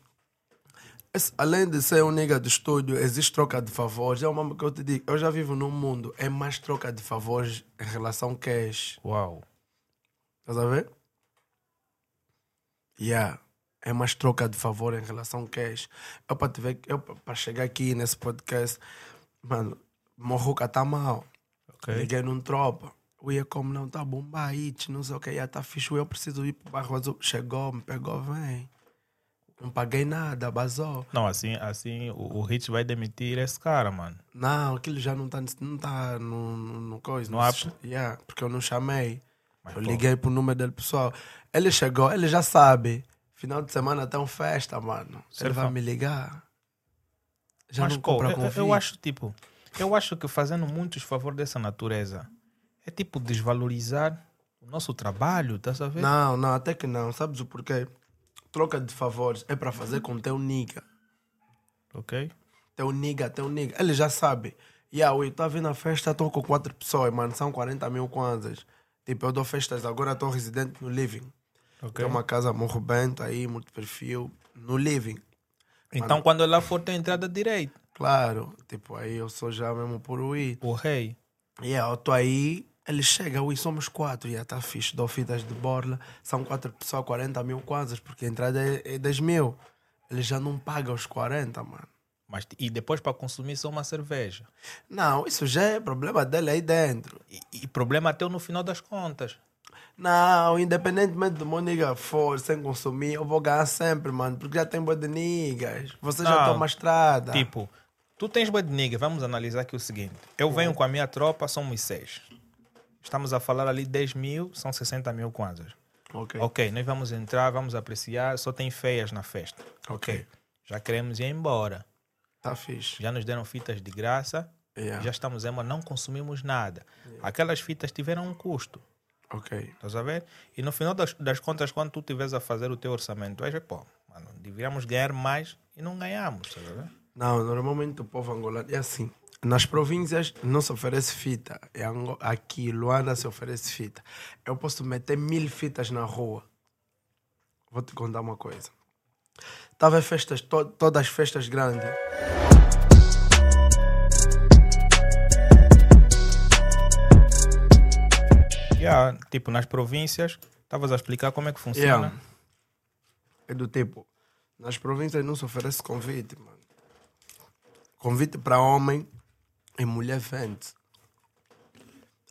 esse- além de ser um nigga do estúdio, existe troca de favores. É uma que eu te digo. Eu já vivo num mundo, é mais troca de favores em relação cash. Uau. Estás a ver? Yeah. É mais troca de favor em relação ao cash. Eu para te ver, eu para chegar aqui nesse podcast, mano, Morruca tá mal. Ok. Liguei num tropa. O ia como não tá bomba it, não sei o que, já tá fixe. Eu preciso ir pro bairro azul. Chegou, me pegou, vem. Não paguei nada, basou. Não, assim, assim o, o Hit vai demitir esse cara, mano. Não, aquilo já não tá, não tá no, no, no coisa. No app? Yeah, porque eu não chamei. Mas, eu pô. liguei pro número dele pessoal. Ele chegou, ele já sabe. Final de semana tem uma festa, mano. Ele vai me ligar. Já Mas, não pô, compra eu, eu- acho, tipo, eu acho que fazendo muitos favor dessa natureza é tipo desvalorizar o nosso trabalho, a ver? Não, não, até que não. Sabes o porquê? Troca de favores é para fazer com teu nigga. Ok? Teu nigga, teu nigga. Ele já sabe. Yeah, ui, tô vindo na festa, estou com quatro pessoas, mano. São 40 mil kwanzas. Tipo, eu dou festas agora, estou residente no living. Ok. Tem uma casa Morro Bento aí, muito perfil. No living. Então, quando ela for, tem entrada direita. Claro. Tipo, aí eu sou já mesmo por ir. O rei. Yeah, eu tô aí. Ele chega, ui, somos quatro. Já tá fixe. Dou fitas de borla. São quatro pessoas, 40 mil kwanzas, porque a entrada é, é 10 mil. Ele já não paga os 40, mano. Mas, e depois para consumir só uma cerveja. Não, isso já é problema dele aí dentro. E, e problema teu no final das contas. Não, independentemente do meu nigga for sem consumir, eu vou ganhar sempre, mano. Porque já tem boa de niggas. Você já toma estrada. Tipo, tu tens boi de nigga, vamos analisar aqui o seguinte. Eu venho com a minha tropa, somos seis. Estamos a falar ali 10 mil, são 60 mil kwanzas. Ok. Ok, nós vamos entrar, vamos apreciar, só tem feias na festa. Ok. Já queremos ir embora. Tá fixe. Já nos deram fitas de graça, Yeah. já estamos em, mas não consumimos nada. Aquelas fitas tiveram um custo, Ok. estás a ver? E no final das, das contas, quando tu estiveres a fazer o teu orçamento, aí, pô, mano, deveríamos ganhar mais e não ganhamos, estás a ver? Não, normalmente o povo angolano é assim. nas províncias não se oferece fita. Aqui, Luanda, se oferece fita. Eu posso meter mil fitas na rua. Vou te contar uma coisa. Estava festas, to- todas as festas grandes. Yeah, tipo, nas províncias, estavas a explicar como é que funciona. Yeah. É do tipo, nas províncias não se oferece convite, mano. Convite para homem e mulher vende.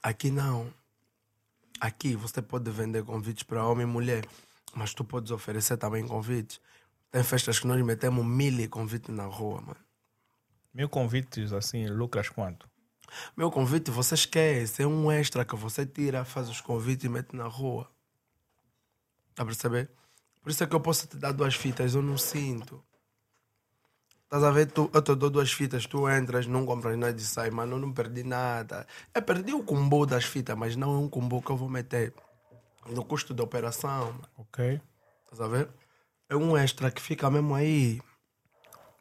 Aqui não. Aqui você pode vender convites para homem e mulher, mas tu podes oferecer também convites. Tem festas que nós metemos mil convites na rua, mano. Mil convites, assim, lucras quanto? Meu convite você esquece, é um extra que você tira, faz os convites e mete na rua. Tá a perceber? Por isso é que eu posso te dar duas fitas, eu não sinto. Estás a ver? Tu, eu te dou duas fitas, tu entras, não compras nada e sai, mano, eu não perdi nada. Eu perdi o combo das fitas, mas não é um combo que eu vou meter no custo da operação. mano. Ok. Estás a ver? É um extra que fica mesmo aí.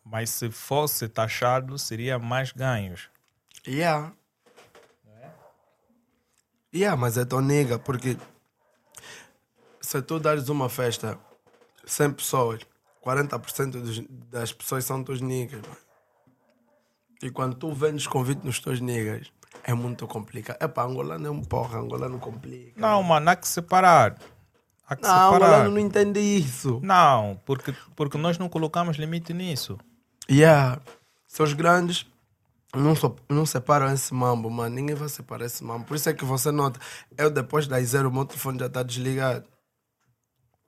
Mas se fosse taxado, seria mais ganhos. Yeah. Yeah, mas é tão nega, porque se tu dares uma festa 100 pessoas, 40% dos, das pessoas são teus niggas. E quando tu vendes convite nos teus niggas, é muito complicado. É para angolano é um porra, angolano complica. Não, mano, há que separar. Há que não, separar. angolano não entende isso. Não, porque, porque nós não colocamos limite nisso. Yeah. Seus grandes não, so, não separam esse mambo, mano. Ninguém vai separar esse mambo. Por isso é que você nota, eu depois das zero, o meu telefone já está desligado.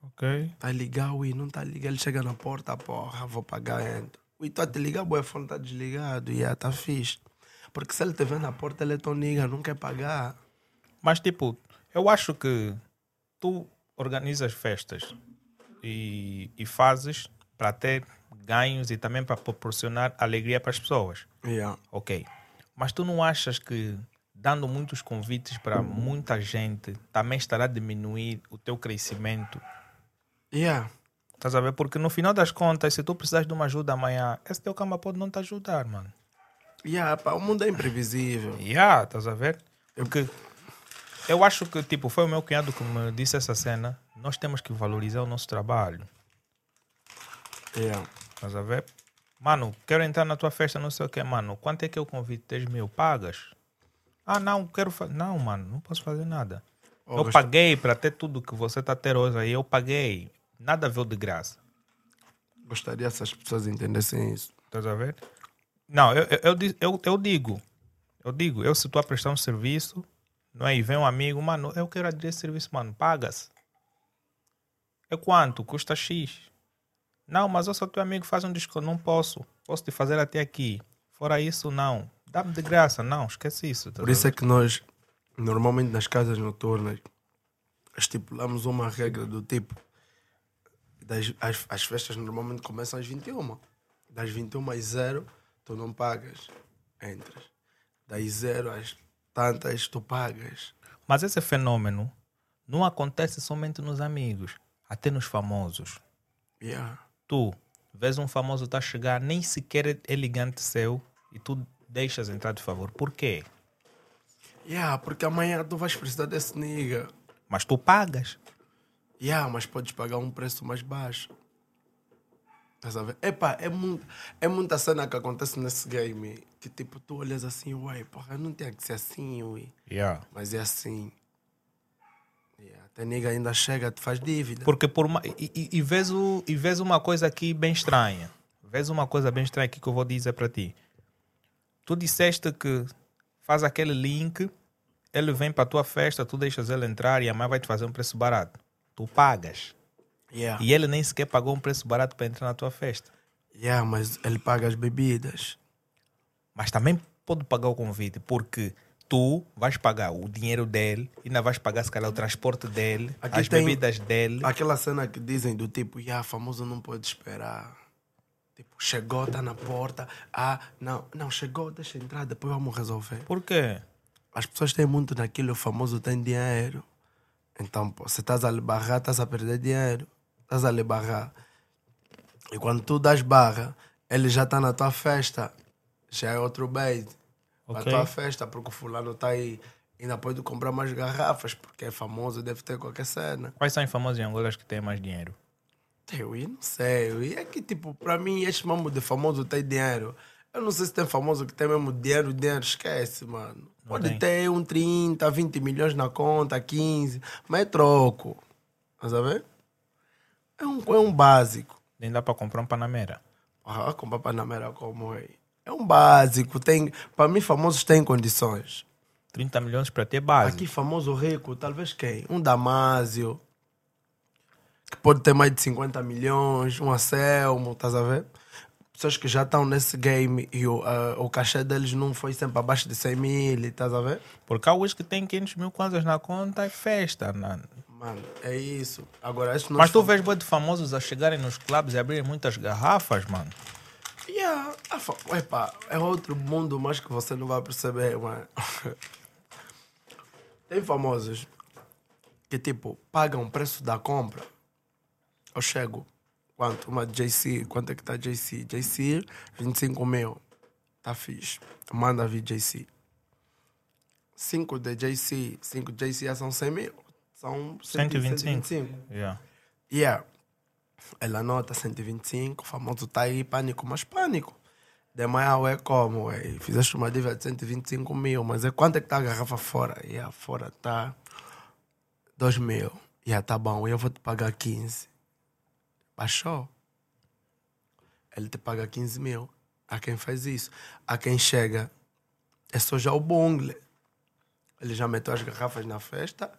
Ok. Tá ligado, ui, não tá ligado. Ele chega na porta, porra, vou pagar entro. Ui, tá te ligado, o fone tá desligado. E yeah, tá fixe. Porque se ele te vê na porta, ele é tão nigga, não quer pagar. Mas, tipo, eu acho que tu organizas festas e, e fazes para ter ganhos e também para proporcionar alegria para as pessoas. Yeah. Ok. Mas tu não achas que dando muitos convites para muita gente também estará a diminuir o teu crescimento? Yeah. Estás a ver? Porque no final das contas, se tu precisares de uma ajuda amanhã, esse teu cama pode não te ajudar, mano. Yeah, pá, o mundo é imprevisível. Yeah, estás a ver? Porque eu acho que, tipo, foi o meu cunhado que me disse essa cena. Nós temos que valorizar o nosso trabalho. Yeah. Estás a ver? Mano, quero entrar na tua festa, não sei o que, mano. Quanto é que eu convido? 10 mil? Pagas? Ah, não, quero fazer. Não, mano, não posso fazer nada. Oh, eu paguei para ter tudo que você a ter hoje aí. Eu paguei. Nada veio de graça. Gostaria se as pessoas entendessem isso. Estás a ver? Não, eu, eu, eu, eu digo. Eu digo, eu se estou a prestar um serviço, não é? E vem um amigo, mano, eu quero aderir esse serviço, mano, pagas. É quanto? Custa X. Não, mas eu sou teu amigo, faz um desconto. Não posso. Posso te fazer até aqui. Fora isso, não. Dá-me de graça. Não, esquece isso. Por isso é que nós, normalmente nas casas noturnas, estipulamos uma regra do tipo: das, as, as festas normalmente começam às 21. Das 21 às 0, tu não pagas. Entras. Das 0 às tantas, tu pagas. Mas esse fenômeno não acontece somente nos amigos, até nos famosos. Yeah. tu vês um famoso tá a chegar, nem sequer é elegante seu, e tu deixas entrar de favor. Por quê? Yeah, porque amanhã tu vais precisar desse nigga. Mas tu pagas. Yeah, mas podes pagar um preço mais baixo. Estás a ver? Epá, é, muito, é muita cena que acontece nesse game. Que tipo, tu olhas assim, uai, porra, não tem que ser assim, ui. Yeah. Mas é assim. Yeah, até nigga ainda chega, te faz dívida. Porque por uma, e, e, e, vês o, e vês uma coisa aqui bem estranha. Vês uma coisa bem estranha aqui que eu vou dizer para ti. Tu disseste que faz aquele link, ele vem para tua festa, tu deixas ele entrar e a mãe vai te fazer um preço barato. Tu pagas. Yeah. E ele nem sequer pagou um preço barato para entrar na tua festa. Yeah, mas ele paga as bebidas. Mas também pode pagar o convite, porque tu vais pagar o dinheiro dele, e ainda vais pagar, se calhar, o transporte dele, Aqui as bebidas dele. Aquela cena que dizem do tipo, yeah, famoso não pode esperar. Tipo, chegou, tá na porta. Ah, não, não, chegou, deixa entrar, depois vamos resolver. Por quê? As pessoas têm muito naquilo, o famoso tem dinheiro. Então, pô, se estás a lhe barrar, estás a perder dinheiro. Estás a lhe barrar. E quando tu das barra, ele já está na tua festa. Já é outro bait. Para Ok. a tua festa, porque o fulano está aí. Ainda pode comprar mais garrafas, porque é famoso, deve ter qualquer cena. Quais são os famosos em Angola que têm mais dinheiro? Eu não sei. E é que, tipo, para mim, este mesmo de famoso tem dinheiro. Eu não sei se tem famoso que tem mesmo dinheiro, dinheiro, esquece, mano. Pode tem. ter um 30, 20 milhões na conta, 15, mas é troco. Mas a ver? É um, é um básico. Nem dá para comprar um Panamera. Ah, comprar Panamera como é? É um básico. Tem, para mim, famosos têm condições. 30 milhões para ter base. Aqui, famoso rico, talvez quem? Um Damásio, que pode ter mais de 50 milhões, um Anselmo, estás a ver? Pessoas que já estão nesse game e o, ah, o cachê deles não foi sempre abaixo de 100 mil, estás a ver? Porque há os que têm 500 mil kwanzas na conta é festa. Mano. Mano, é isso. Agora, estes Mas tu fam- vês bué de famosos a chegarem nos clubes e abrirem muitas garrafas, mano. Yeah, a fa- Epa, é outro mundo, mas que você não vai perceber, mano. Tem famosos que, tipo, pagam o preço da compra. Eu chego, quanto? Uma JC, quanto é que tá JC? JC, 25 mil. Tá fixe. Manda vir JC. 5 de JC, 5 de JC são 100 mil. São 125. 125. Yeah. Yeah. Ela anota 125, o famoso tá aí, pânico, mas pânico. De manhã é como, é, fizeste uma dívida de 125 mil, mas é quanto é que tá a garrafa fora? Yeah, fora tá 2 mil. Yeah, tá bom, eu vou te pagar 15. Baixou. Ele te paga 15 mil. Há quem faz isso. Há quem chega, é só já o bungle. Ele já meteu as garrafas na festa,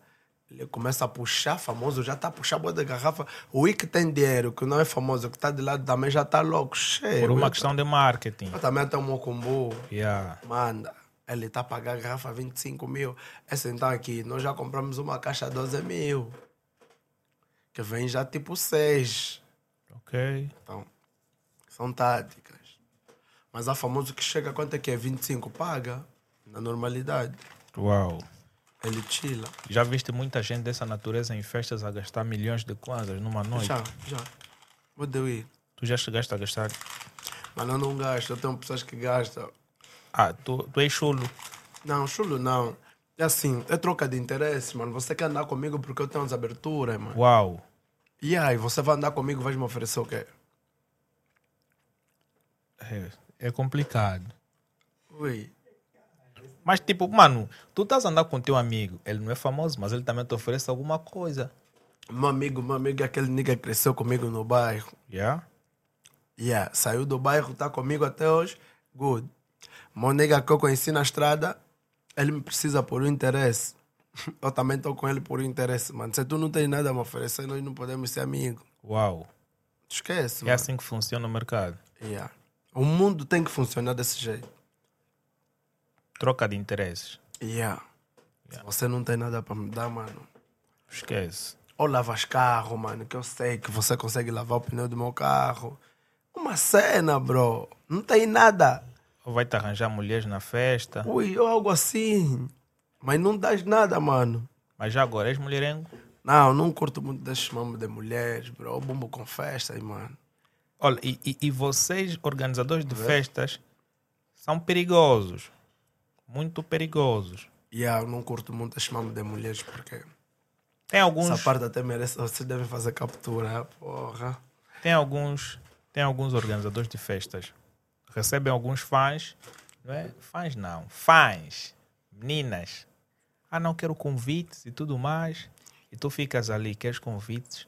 ele começa a puxar, famoso, já está a puxar boa da garrafa. O I que tem dinheiro, que não é famoso, que está de lado também já está louco, cheio. Por uma Eu questão de marketing. eu também tem um mocumbu. Yeah. Manda. Ele está a pagar a garrafa 25 mil. Essa então aqui, nós já compramos uma caixa 12 mil. Que vem já tipo 6. Ok. Então, são táticas. Mas há famoso que chega, quanto é que é? 25, paga. Na normalidade. Uau. Ele chila. Já viste muita gente dessa natureza em festas a gastar milhões de kwanzas numa noite? Já, já. Vou ir. Tu já chegaste a gastar? Mas eu não gasto, eu tenho pessoas que gastam. Ah, tu, tu és chulo. Não, chulo não. É assim, é troca de interesse, mano. Você quer andar comigo porque eu tenho as aberturas, mano. Uau. E aí, você vai andar comigo, vai me oferecer o quê? É, é complicado. Ui. Mas, tipo, mano, tu estás a andar com teu amigo. Ele não é famoso, mas ele também te oferece alguma coisa. Meu amigo, meu amigo é aquele nigga cresceu comigo no bairro. Yeah? Yeah, saiu do bairro, tá comigo até hoje. Good. Meu nigga que eu conheci na estrada, ele me precisa por um interesse. Eu também tô com ele por um interesse, mano. Se tu não tens nada a me oferecer, nós não podemos ser amigos. Uau. Esquece, É mano. assim que funciona o mercado. Yeah. O mundo tem que funcionar desse jeito. Troca de interesses. Yeah. Se você não tem nada para me dar, mano. Esquece. Ou lavas carro, mano, que eu sei que você consegue lavar o pneu do meu carro. Uma cena, bro. Não tem nada. Ou vai te arranjar mulheres na festa. Ui, ou algo assim. Mas não dás nada, mano. Mas já agora és mulherengo. Não, não curto muito desses mamos de mulheres, bro. Eu bumbo com festas, mano. Olha, e, e, e vocês, organizadores de festas, são perigosos. Muito perigosos. E yeah, eu não curto muito esses mamos de mulheres porque Tem alguns, essa parte até merece. Vocês devem fazer captura, porra. tem alguns, tem alguns organizadores de festas. Recebem alguns fãs, não é? Fãs não, fãs, meninas. Ah, não quero convites e tudo mais. E tu ficas ali, queres convites?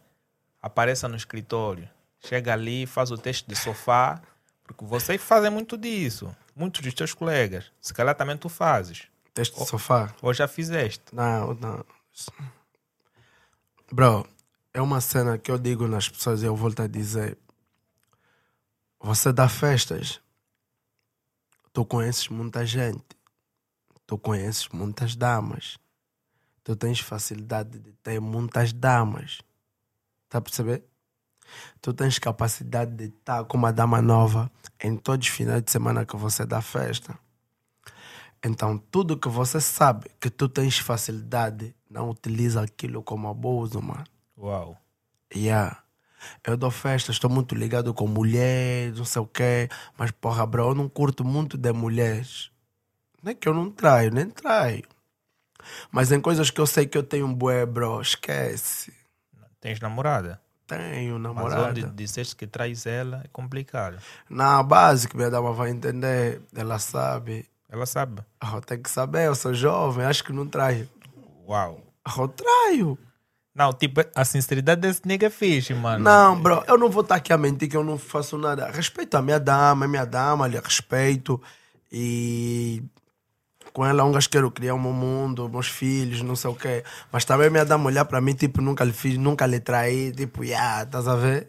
Apareça no escritório. Chega ali, faz o teste de sofá. Porque vocês fazem muito disso. Muitos dos teus colegas. Se calhar também tu fazes. Teste de sofá. Ou já fizeste. Não, não. Bro, é uma cena que eu digo nas pessoas e eu volto a dizer. Você dá festas, tu conheces muita gente, tu conheces muitas damas, tu tens facilidade de ter muitas damas. Tá a perceber? Tu tens capacidade de estar com uma dama nova em todos os finais de semana que você dá festa. Então, tudo que você sabe que tu tens facilidade, não utiliza aquilo como abuso, mano. Uau. Yeah. Eu dou festa, estou muito ligado com mulheres, não sei o quê. Mas, porra, bro, eu não curto muito de mulheres. Não é que eu não traio, nem traio. Mas em coisas que eu sei que eu tenho um bué, bro, esquece. Tens namorada? Tenho Mas namorada. onde disseste que traz ela é complicado. Na base que minha dama vai entender, ela sabe. Ela sabe. Eu tenho que saber, eu sou jovem, acho que não traio. Uau. Ah, Eu traio. Não, tipo, a sinceridade desse nigga é fixe, mano. Não, bro, eu não vou estar aqui a mentir que eu não faço nada. Respeito a minha dama, minha dama, lhe respeito. E com ela um gajo quero criar o meu mundo, meus filhos, não sei o quê. Mas também minha dama olhar para mim, tipo, nunca lhe fiz, nunca lhe traí, tipo, yeah, estás a ver?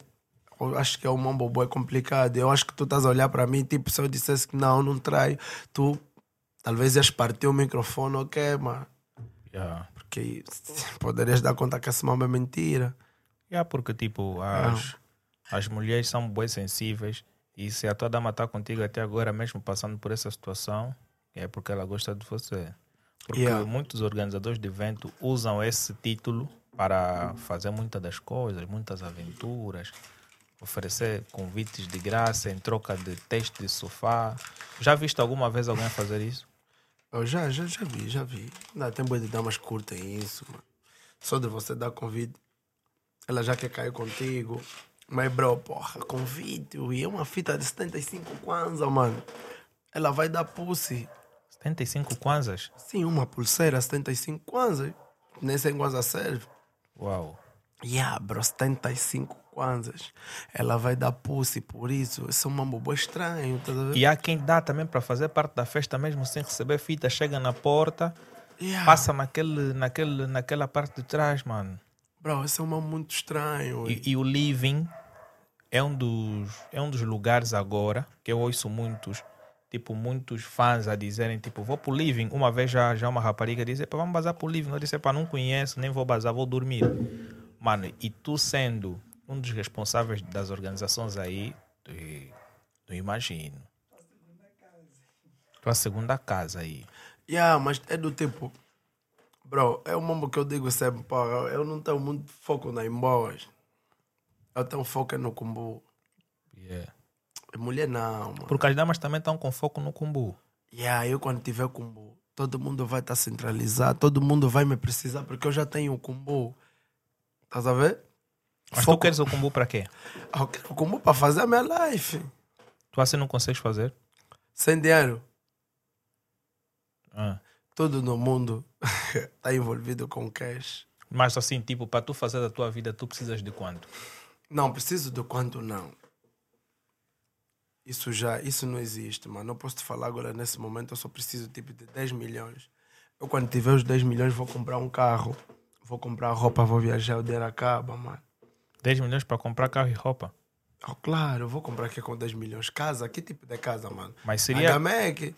Eu acho que é um mambo boy complicado. Eu acho que tu estás a olhar para mim, tipo, se eu dissesse que não, não traio, tu talvez ias partir o microfone, ok, mas. Yeah. Porque poderias dar conta que esse mambo é mentira. Yeah, porque, tipo, as, as mulheres são bem sensíveis e se a tua dama está contigo até agora, mesmo passando por essa situação, é porque ela gosta de você. Porque Yeah. muitos organizadores de evento usam esse título para fazer muitas das coisas, muitas aventuras, oferecer convites de graça em troca de teste de sofá. Já viste alguma vez alguém fazer isso? Eu já, já, já vi, já vi. Não, tem boi de damas curtem isso, mano. Só de você dar convite, ela já quer cair contigo. Mas, bro, porra, convite, e é uma fita de 75 kwanza, mano. Ela vai dar pussy. 75 kwanzas? Sim, uma pulseira, 75 kwanza. Nem 100 kwanza serve. Uau. Yeah, bro, 75 kwanzas. Ela vai dar pussy por isso. Isso é um mambo estranho, tá? E há quem dá também para fazer parte da festa mesmo sem receber fita, chega na porta, Yeah. passa naquele, naquele, naquela parte de trás, mano. Bro, isso é um mambo muito estranho. E, e o living é um dos é um dos lugares agora que eu ouço muitos tipo muitos fãs a dizerem tipo vou pro living uma vez já já uma rapariga disse "Epa, vamos bazar pro living eu disse para não conheço nem vou bazar vou dormir mano e tu sendo um dos responsáveis das organizações aí eh, eu imagino tua segunda casa aí Yeah, mas é do tipo. Bro, é o mambo que eu digo sempre, pô, eu não tenho muito foco na emboas. Eu tenho foco é no kumbu. yeah. Mulher não, mano. porque as damas também estão com foco no kumbu Yeah, eu quando tiver kumbu, todo mundo vai estar centralizado, todo mundo vai me precisar, porque eu já tenho o kumbu. Estás a ver? mas tu queres o kumbu para quê Eu quero o kumbu para fazer a minha life. tu assim não consegues fazer Sem dinheiro. Ah. Tudo no mundo está envolvido com cash. Mas assim, tipo, para tu fazer da tua vida, tu precisas de quanto? Não, preciso de quanto não. Isso já, isso não existe, mano. Não posso te falar agora nesse momento, eu só preciso tipo de 10 milhões. Eu quando tiver os 10 milhões vou comprar um carro, vou comprar roupa, vou viajar, o dinheiro acaba, mano. 10 milhões para comprar carro e roupa. Oh, claro, eu vou comprar aqui com 10 milhões. Casa, que tipo de casa, mano? Mas A seria Gamec,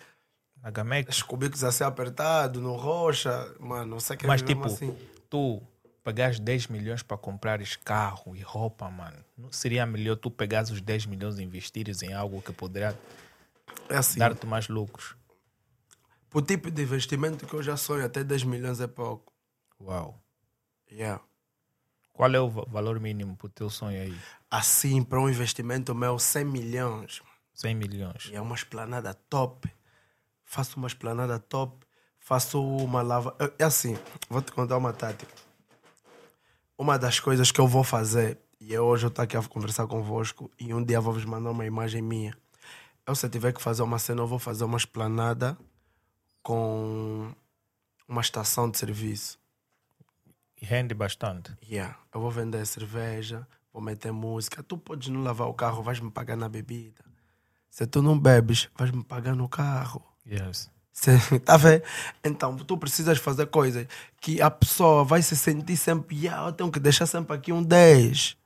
a Gamec. os cubículos assim apertados, no rocha, mano, não sei o que Mas mesmo tipo, assim. tu pegares 10 milhões para comprares carro e roupa, mano. Não seria melhor tu pegares os 10 milhões e investires em algo que poderá É assim, dar-te mais lucros? o tipo de investimento que eu já sonho, até 10 milhões é pouco. Uau. Yeah. Qual é o va- valor mínimo para o teu sonho aí? Assim, para um investimento meu, 100 milhões. 100 milhões. E é uma esplanada top. Faço uma esplanada top. Faço uma lava. É- É assim, vou te contar uma tática. Uma das coisas que eu vou fazer, e eu hoje eu estou aqui a conversar convosco, e um dia vou vos mandar uma imagem minha. Eu, se eu tiver que fazer uma cena, eu vou fazer uma esplanada com uma estação de serviço. E rende bastante. Yeah. Eu vou vender cerveja, vou meter música. Tu podes não lavar o carro, vais me pagar na bebida. Se tu não bebes, vais me pagar no carro. Yes. Cê- Tá vendo? Então, tu precisas fazer coisas que a pessoa vai se sentir sempre, yeah, eu tenho que deixar sempre aqui um 10.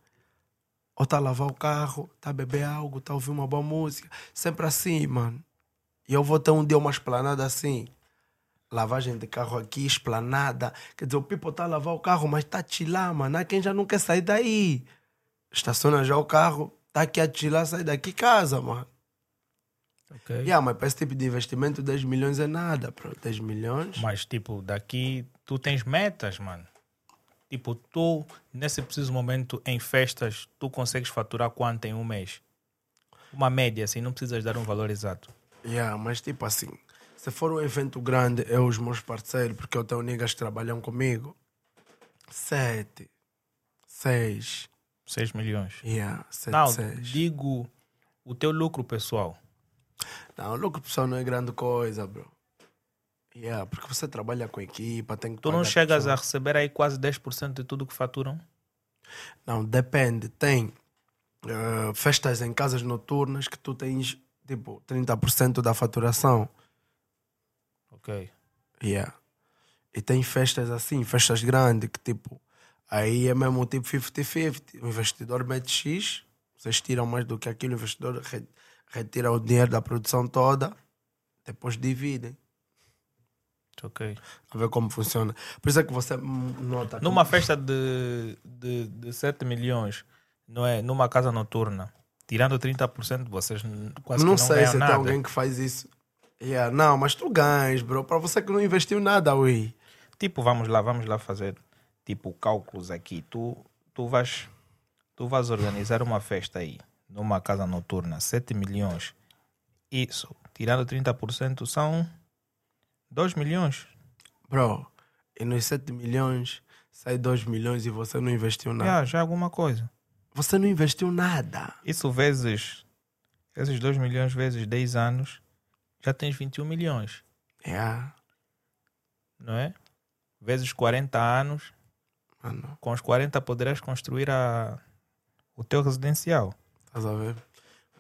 Ou tá a lavar o carro, tá a beber algo, tá a ouvir uma boa música. Sempre assim, mano. E eu vou ter um dia uma esplanada assim. Lavagem de carro aqui, esplanada. Quer dizer, o people tá a lavar o carro, mas tá a chilar, mano. Há quem já não quer sair daí. Estaciona já o carro, tá aqui a chilar, sai daqui casa, mano. Ok. Yeah, mas para esse tipo de investimento, 10 milhões é nada, bro. 10 milhões. Mas, tipo, daqui tu tens metas, mano. Tipo, tu, nesse preciso momento, em festas, tu consegues faturar quanto em um mês? Uma média, assim, não precisas dar um valor exato. Yeah, mas tipo assim, Se for um evento grande, eu os meus parceiros, porque eu tenho niggas que trabalham comigo. Sete. Seis. 6 milhões. Yeah, sete, Não, seis. digo o teu lucro pessoal. Não, o lucro pessoal não é grande coisa, bro. Yeah, porque você trabalha com equipa, tem que Tu não chegas a receber aí quase 10% de tudo que faturam? Não, depende. Tem eh, festas em casas noturnas que tu tens, tipo, 30% da faturação. Ok. Yeah. E tem festas assim, festas grandes, que tipo, aí é mesmo tipo 50-50. O investidor mete X, vocês tiram mais do que aquilo, o investidor re- retira o dinheiro da produção toda, depois dividem. Ok. A ver como funciona. Por isso é que você nota. Numa festa de, de, de 7 milhões, não é? numa casa noturna, tirando 30%, vocês quase não não sei se nada. tem alguém que faz isso. Yeah, não, mas tu ganhas, bro. Para você que não investiu nada, ui. Tipo, vamos lá, vamos lá fazer tipo cálculos aqui. Tu, tu, vais, tu vais organizar uma festa aí, numa casa noturna, 7 milhões. Isso, tirando 30%, são 2 milhões. Bro, e nos 7 milhões sai 2 milhões e você não investiu nada. Já, já é alguma coisa. Você não investiu nada. Isso vezes, esses 2 milhões vezes 10 anos, já tens 21 milhões, Yeah. não é? Vezes 40 anos, Mano, com os 40 poderás construir a, o teu residencial. Estás a ver?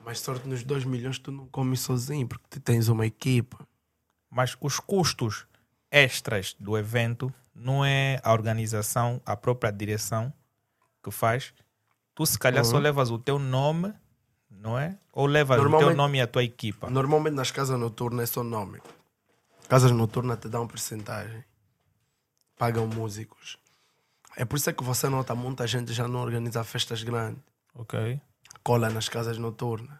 Mas sorte nos 2 milhões tu não comes sozinho, porque tu tens uma equipa. Mas os custos extras do evento não é a organização, a própria direção que faz. Tu se calhar só Uhum. levas o teu nome, não é? Ou levas o teu nome e a tua equipa. Normalmente nas casas noturnas é só nome. Casas noturnas te dão porcentagem. Pagam músicos. É por isso é que você nota muita gente já não organiza festas grandes. Ok. Cola nas casas noturnas.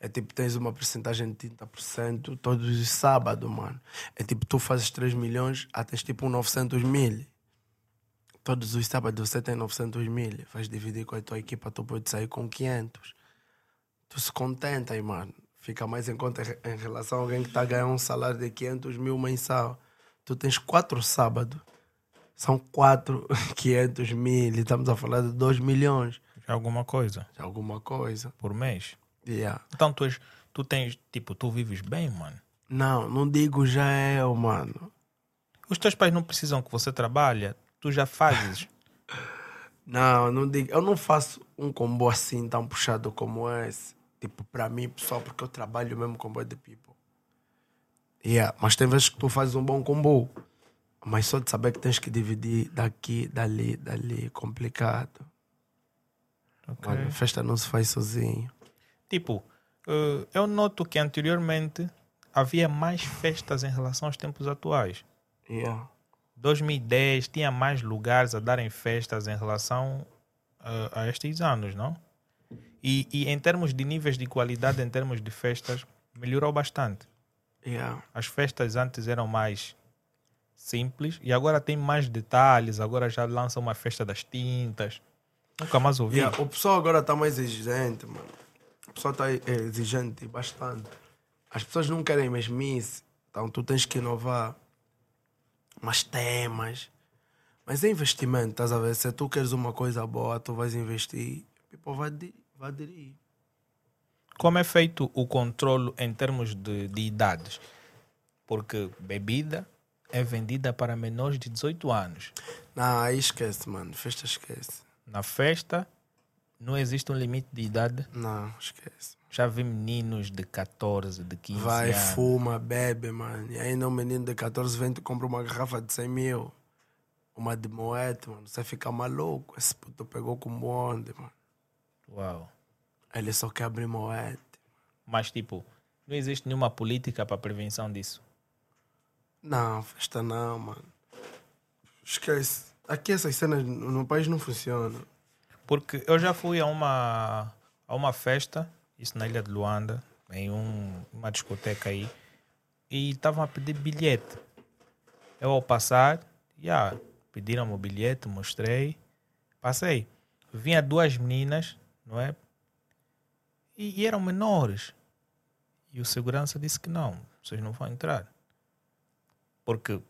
É tipo, tens uma porcentagem de 30% todos os sábados, mano. É tipo, tu fazes 3 milhões, ah, tens tipo um 900 mil. Todos os sábados você tem 900 mil. Vais dividir com a tua equipa, tu pode sair com 500. Tu se contenta aí, mano. Fica mais em conta em relação a alguém que está a ganhar um salário de 500 mil mensal. Tu tens quatro sábados. São quatro 500 mil. Estamos a falar de 2 milhões. É alguma coisa alguma coisa. por mês. Yeah. Então tu, és, tu tens, tipo, tu vives bem, mano. Não, não digo já eu, mano. Os teus pais não precisam que você trabalhe, tu já fazes. Não, não digo. Eu não faço um combo assim tão puxado como esse. Tipo, para mim, pessoal, porque eu trabalho mesmo com boy de people. Yeah, mas tem vezes que tu fazes um bom combo. Mas só de saber que tens que dividir daqui, dali, dali, complicado. Ok. Mano, festa não se faz sozinho. Tipo, eh, eu noto que anteriormente havia mais festas em relação aos tempos atuais. Yeah. 2010 tinha mais lugares a darem festas em relação eh, a estes anos, não? E, e em termos de níveis de qualidade, em termos de festas, melhorou bastante. Yeah. As festas antes eram mais simples e agora tem mais detalhes. Agora já lançam uma festa das tintas. Nunca mais ouvi. Yeah, O pessoal agora está mais exigente, mano. O pessoal está exigente bastante. As pessoas não querem mesmice. Então tu tens que inovar. Mas temas. Mas é investimento, estás a ver? Se tu queres uma coisa boa, tu vais investir. People vai, vai aderir. Como é feito o controlo em termos de, de idades? Porque bebida é vendida para menores de 18 anos. Não, aí esquece, mano. Festa esquece. Na festa não existe um limite de idade. Não, esquece. Já vi meninos de 14, de 15 Vai, anos. fuma, bebe, mano. E ainda um menino de 14, 20 compra uma garrafa de 100 mil. Uma de moete, mano. Você fica maluco. Esse puto pegou com bonde, mano. Uau. Ele só quer abrir moete. Mas tipo, não existe nenhuma política para prevenção disso. Não, festa não, mano. Esquece. Aqui essas cenas no país não funcionam. Porque eu já fui a uma, a uma festa, isso na ilha de Luanda, em um, uma discoteca aí, e estavam a pedir bilhete. Eu ao passar, já pediram o bilhete, mostrei, passei. Vinha duas meninas, não é? E, e eram menores. E o segurança disse que não, vocês não vão entrar. Porque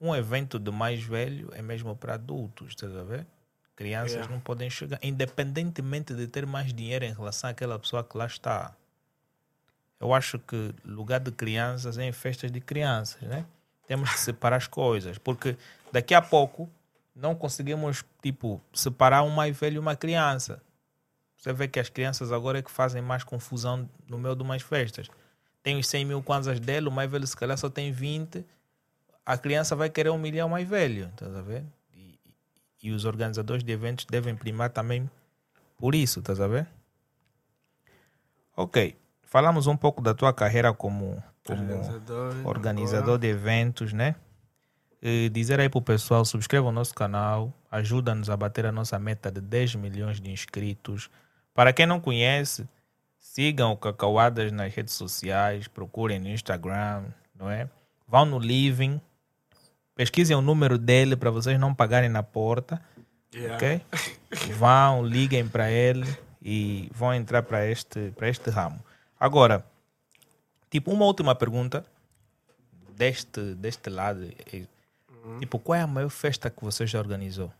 um evento de mais velho é mesmo para adultos, estás a ver? Crianças Yeah. não podem chegar, independentemente de ter mais dinheiro em relação àquela pessoa que lá está. Eu acho que lugar de crianças é em festas de crianças, né? Temos que separar as coisas, porque daqui a pouco não conseguimos, tipo, separar um mais velho e uma criança. Você vê que as crianças agora é que fazem mais confusão no meio de umas festas. Tem os 100 mil kwanzas dele, o mais velho se calhar só tem 20. A criança vai querer humilhar o mais velho, estás a ver? E, e os organizadores de eventos devem primar também por isso, estás a ver? Ok, falamos um pouco da tua carreira como, como Organizador. organizador de eventos, né? E dizer aí pro pessoal, subscreva o nosso canal, ajuda-nos a bater a nossa meta de 10 milhões de inscritos. Para quem não conhece, sigam o Cacauadas nas redes sociais, procurem no Instagram, não é? Vão no Living, pesquisem o número dele para vocês não pagarem na porta, Yeah. ok? Vão, liguem para ele e vão entrar para este, este ramo. Agora, tipo, uma última pergunta deste, deste lado. é, Tipo, qual é a maior festa que você já organizou?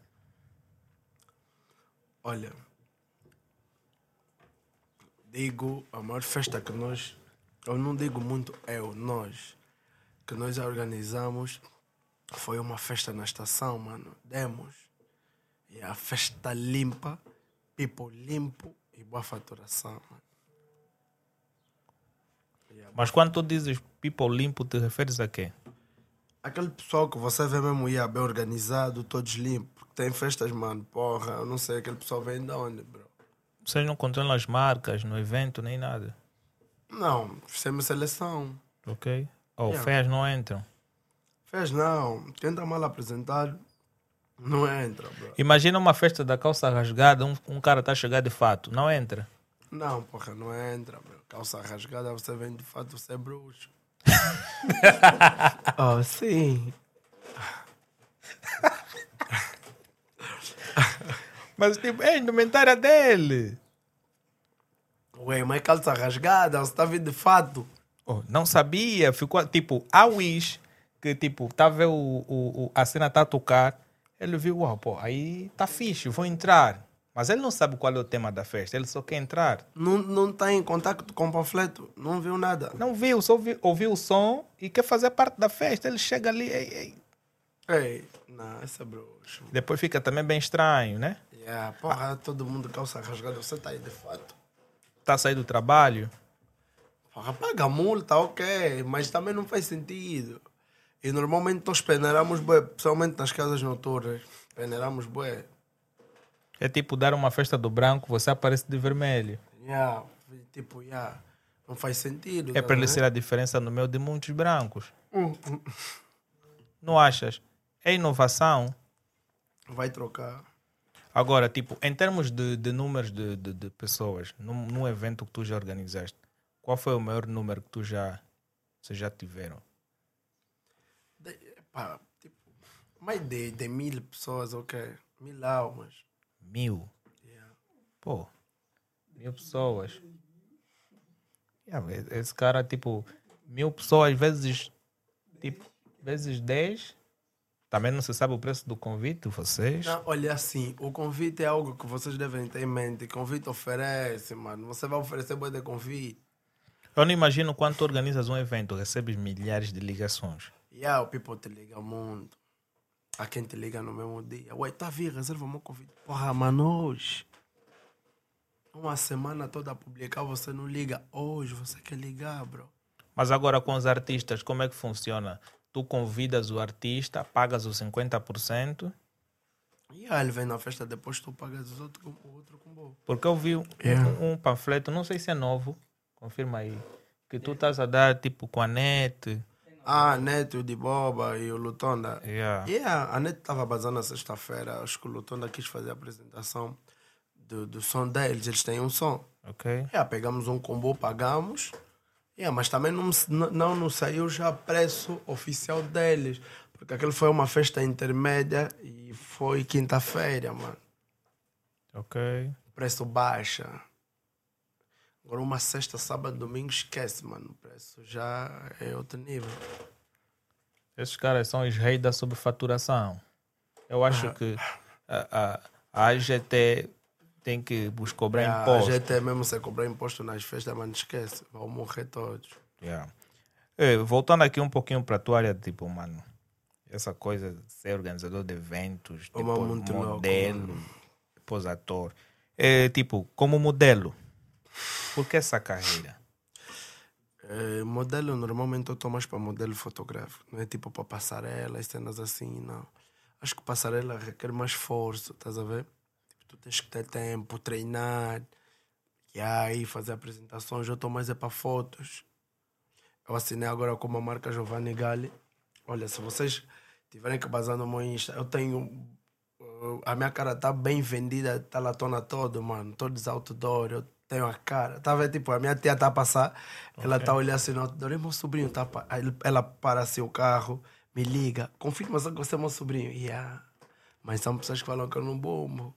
Olha, digo a maior festa que nós, eu não digo muito eu, nós, que nós organizamos foi uma festa na estação, mano. Demos. E a festa limpa, people limpo e boa faturação, mano. Mas quando tu dizes people limpo, te referes a quê? Aquele pessoal que você vê mesmo ia bem organizado, todos limpos. Tem festas, mano, porra, eu não sei, aquele pessoal vem de onde, bro? Vocês não controlam as marcas no evento nem nada, Não, fizemos seleção. ok? Ou Yeah. feias não entram. Fez não. Quem está mal apresentado não entra, bro. Imagina uma festa da calça rasgada, um, um cara tá chegando de fato, não entra. Não, porra, não entra, bro. Calça rasgada, você vem de fato, você é bruxo. oh, sim. Mas tipo, é a indumentária dele. Ué, mas calça rasgada, você está vindo de fato. Oh, não sabia, ficou tipo, a Wish, que tipo, tá a ver o, o, a cena tá a tocar, ele viu, uau, pô, aí tá fixe, vou entrar. Mas ele não sabe qual é o tema da festa, ele só quer entrar. Não, não está em contato com o panfleto, não viu nada. Não viu, só ouviu, ouviu o som e quer fazer parte da festa. Ele chega ali ei, ei. Ei, não, esse é bruxo. depois fica também bem estranho, né? Yeah, porra, todo mundo calça rasgada, você está aí de fato. Tá sair do trabalho, Porra, paga multa, ok, mas também não faz sentido. E normalmente nós peneiramos bué, principalmente nas casas noturnas. Peneiramos bué. é tipo dar uma festa do branco, você aparece de vermelho. Yeah, tipo, yeah, não faz sentido. É tá para ele ser a diferença no meio de muitos brancos. Hum, hum, Não achas? É inovação. Vai trocar. Agora, tipo, em termos de, de números de, de, de pessoas, num, num evento que tu já organizaste, qual foi o maior número que tu já, vocês já tiveram? Pá, tipo, mais de, de mil pessoas, ok. Mil almas. Mil. Yeah. Pô, mil pessoas. Yeah, esse cara, tipo, mil pessoas vezes, tipo, vezes 10. Também não se sabe o preço do convite, vocês. Não, olha assim, o convite é algo que vocês devem ter em mente. Convite oferece, mano. Você vai oferecer boa de convite. Eu não imagino quando tu organizas um evento, recebes milhares de ligações. Yeah, o people te liga muito. Há quem te liga no mesmo dia. Ué, tá a vir, reserva o meu convite. Porra, mano, hoje. Uma semana toda a publicar, você não liga. Hoje você quer ligar, bro. Mas agora com os artistas, como é que funciona? Tu convidas o artista, pagas os 50%, E aí ele vem na festa, depois tu pagas os outros com, o outro com boa. porque eu vi um, Yeah. um panfleto, não sei se é novo, confirma aí, que tu estás a dar tipo com a net. Ah, Neto, o de Boba e o Lutonda. Yeah. Yeah, a Neto estava basando na sexta-feira. Acho que o Lutonda quis fazer a apresentação do, do som deles. Eles têm um som. Ok? Yeah, pegamos um combo, pagamos. Yeah, mas também não, não, nos saiu já preço oficial deles. Porque aquilo foi uma festa intermédia e foi quinta-feira, mano. Ok. Preço baixa. Agora uma sexta, sábado, domingo, esquece, mano. O preço já é outro nível. Esses caras são os reis da sobrefaturação. Eu acho que a, a, a AGT tem que vos cobrar Yeah, imposto. A é mesmo se cobrar imposto nas festas, mas não esquece. Vão morrer todos. Yeah. Voltando aqui um pouquinho para a tua área, tipo, mano, essa coisa de ser organizador de eventos, mano, depois muito louco, modelo, depois ator. Eh, tipo, como modelo, por que essa carreira? Eh, modelo, normalmente eu estou mais para modelo fotográfico. Não é tipo para passarela cenas assim, não. Acho que passarela requer mais esforço, estás a ver? Tipo, tu tens que ter tempo, treinar. E aí fazer apresentações. Eu estou mais é para fotos. Eu assinei agora com uma marca Giovanni Galli. Olha, se vocês tiverem que basar no meu Insta, eu tenho. uh, A minha cara tá bem vendida, tá lá tona todo, mano. Todos outdoor, eu tenho a cara. Tá vendo? Tipo, a minha tia tá a passar, ela tá olhando assim no outdoor. E meu sobrinho tá. Ela para assim o carro, me liga. Confirma só que você é meu sobrinho. Yeah. Mas são pessoas que falam que eu não bombo.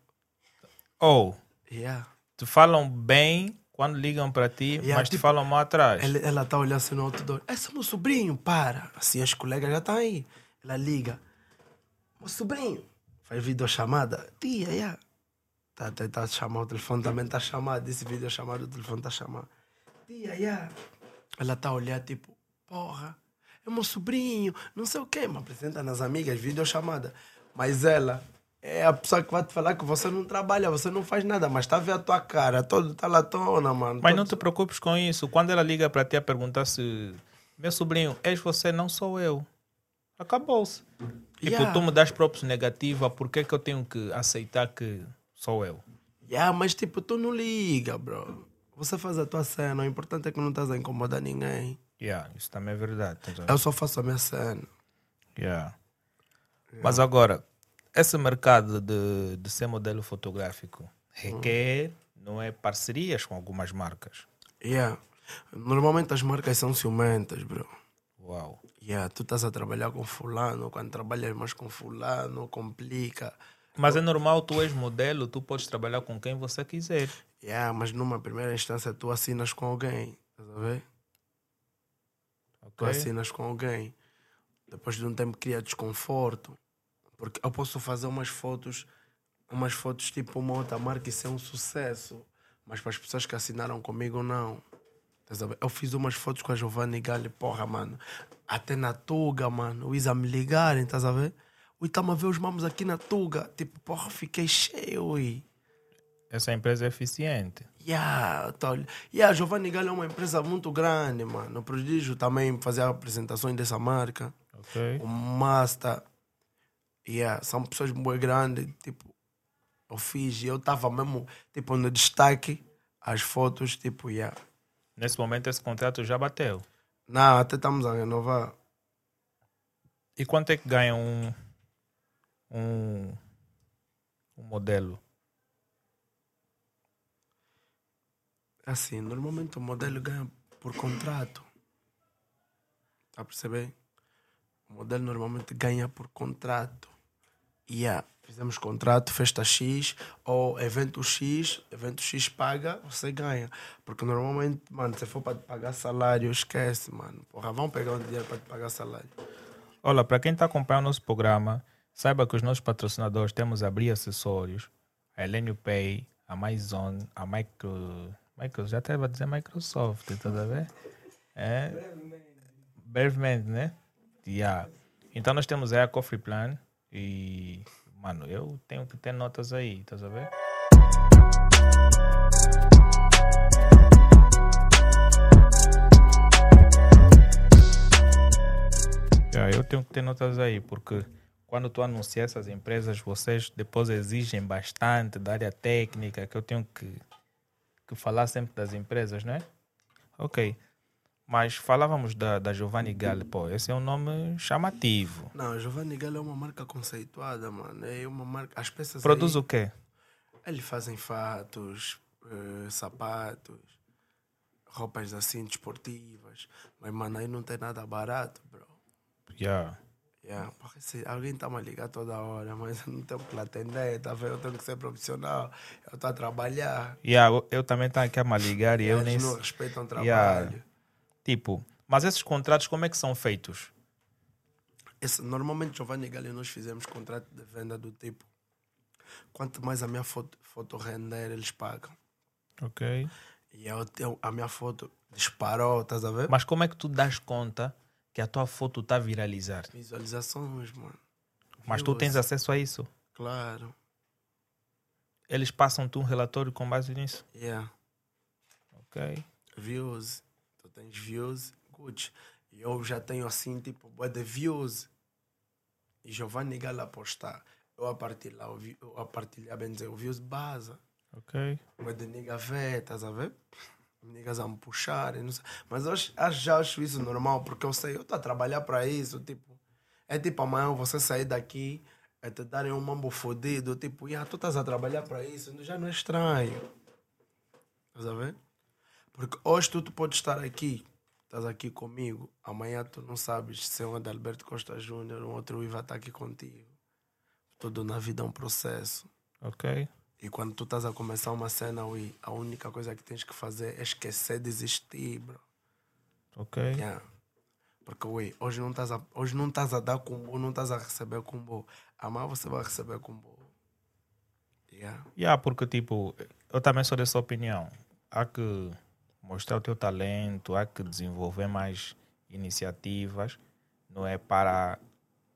Ou, Yeah. te falam bem quando ligam para ti, Yeah, mas te tipo, falam mal atrás. Ela, ela tá olhando assim no outdoor. Esse é meu sobrinho, para. Assim, as colegas já estão aí. Ela liga. Meu sobrinho. Faz videochamada. Tia, yeah. Tá, tá, tá a chamar, o telefone também tá chamado. Esse vídeo chamado, o telefone tá chamado. Tia, yeah. Ela tá olhando, tipo, porra, é meu sobrinho, não sei o quê. Me apresenta nas amigas, videochamada. Mas ela é a pessoa que vai te falar que você não trabalha, você não faz nada, mas tá vendo a tua cara, todo tá latona, mano. Mas todo- não te preocupes com isso. Quando ela liga para ti a perguntar se meu sobrinho, és você, não sou eu. Acabou-se. Tipo, Yeah. tu me das próprios negativa, por que, que eu tenho que aceitar que sou eu? Yeah, mas tipo, tu não liga, bro. Você faz a tua cena, o importante é que não estás a incomodar ninguém. Yeah, isso também é verdade. ver? Eu só faço a minha cena. Yeah. Mas agora, esse mercado de, de ser modelo fotográfico requer, não é, parcerias com algumas marcas. Yeah. Normalmente as marcas são ciumentas, bro. Uau. Yeah, tu estás a trabalhar com fulano, quando trabalhas mais com fulano, complica. Mas é normal, tu és modelo, tu podes trabalhar com quem você quiser. Yeah, mas numa primeira instância tu assinas com alguém, estás a ver? Tu ok? assinas com alguém. Depois de um tempo cria desconforto. Porque eu posso fazer umas fotos, umas fotos tipo uma outra marca e ser um sucesso. Mas para as pessoas que assinaram comigo, não. Estás a ver? Eu fiz umas fotos com a Giovanni Galli, porra, mano. Até na Tuga, mano. O Isa me ligarem, estás a ver? Ui, estamos a ver os mamos aqui na Tuga. Tipo, porra, fiquei cheio, ui. Essa empresa é eficiente. Yeah, tá, yeah, Giovanni Galli é uma empresa muito grande, mano. O Prodígio também fazia apresentações dessa marca. Ok? O Master. Yeah, são pessoas muito grandes. Tipo, eu fiz e eu estava mesmo, tipo, no destaque, as fotos, tipo, yeah. Nesse momento, esse contrato já bateu. Não, até estamos a renovar. E quanto é que ganha um, um, um modelo? Assim, normalmente o modelo ganha por contrato. Tá a perceber? O modelo normalmente ganha por contrato. Yeah, fizemos contrato, festa X ou evento X, evento X paga, você ganha. Porque normalmente, mano, se for para te pagar salário, esquece, mano. Porra, vão pegar um dinheiro para te pagar salário. Olha, para quem está acompanhando o nosso programa, saiba que os nossos patrocinadores temos a Bri Acessórios, a Elenio Pay, a Amazon, a Micro... Micro já estava a dizer Microsoft, tá a ver? É. Brevemente, né? Yeah. Então nós temos aí a Coffee Plan e, mano, eu tenho que ter notas aí, tá a ver? Yeah, eu tenho que ter notas aí, porque quando tu anuncia essas empresas, vocês depois exigem bastante da área técnica, que eu tenho que, que falar sempre das empresas, né? Ok. Mas falávamos da, da Giovanni Galli, pô, esse é um nome chamativo. Não, Giovanni Gallo é uma marca conceituada, mano. É uma marca. As peças. Produz aí, o quê? Eles fazem fatos, eh, sapatos, roupas assim desportivas. Mas, mano, aí não tem nada barato, bro. Yeah. Yeah, porque se alguém está me a ligar toda hora, mas eu não tenho que atender, tá vendo? Eu tenho que ser profissional, eu estou a trabalhar. Yeah, eu, eu também estou aqui a me ligar e eu nem. não respeitam o trabalho. Yeah. Tipo, mas esses contratos como é que são feitos? Esse, normalmente, Giovanni Galli, nós fizemos contrato de venda do tipo: quanto mais a minha foto, foto render, eles pagam. Ok. E eu, eu- a minha foto disparou, estás a ver? Mas como é que tu das conta que a tua foto está a viralizar? Visualizações, mano. Mas tu Views. tens acesso a isso? Claro. Eles passam-te um relatório com base nisso? Yeah. Ok. Views. Tu tens views, good. Eu já tenho assim, tipo, bué de views. E Giovanni Gala postar. Eu a partilhar, eu a partilhar, bem dizer, o views base. Ok. Bué de nigga ver, estás a ver? Niggas a me puxar. Mas eu já acho isso normal, porque eu sei, eu estou a trabalhar para isso, tipo. É tipo amanhã você sair daqui, é te darem um mambo fodido, tipo, yeah, tu estás a trabalhar para isso, já não é estranho. Estás a ver? Porque hoje tu, tu podes estar aqui, estás aqui comigo, amanhã tu não sabes se é um Adalberto Costa Júnior, um outro Iva está aqui contigo. Tudo na vida é um processo. Ok. E quando tu estás a começar uma cena, ui, a única coisa que tens que fazer é esquecer de existir, bro. Ok. Yeah. Porque, ui, hoje não estás a, hoje não estás a dar combo, não estás a receber combo. Amanhã você vai receber combo. Yeah. Yeah, porque tipo, eu também sou dessa opinião. Há que mostrar o teu talento, há que desenvolver mais iniciativas, não é para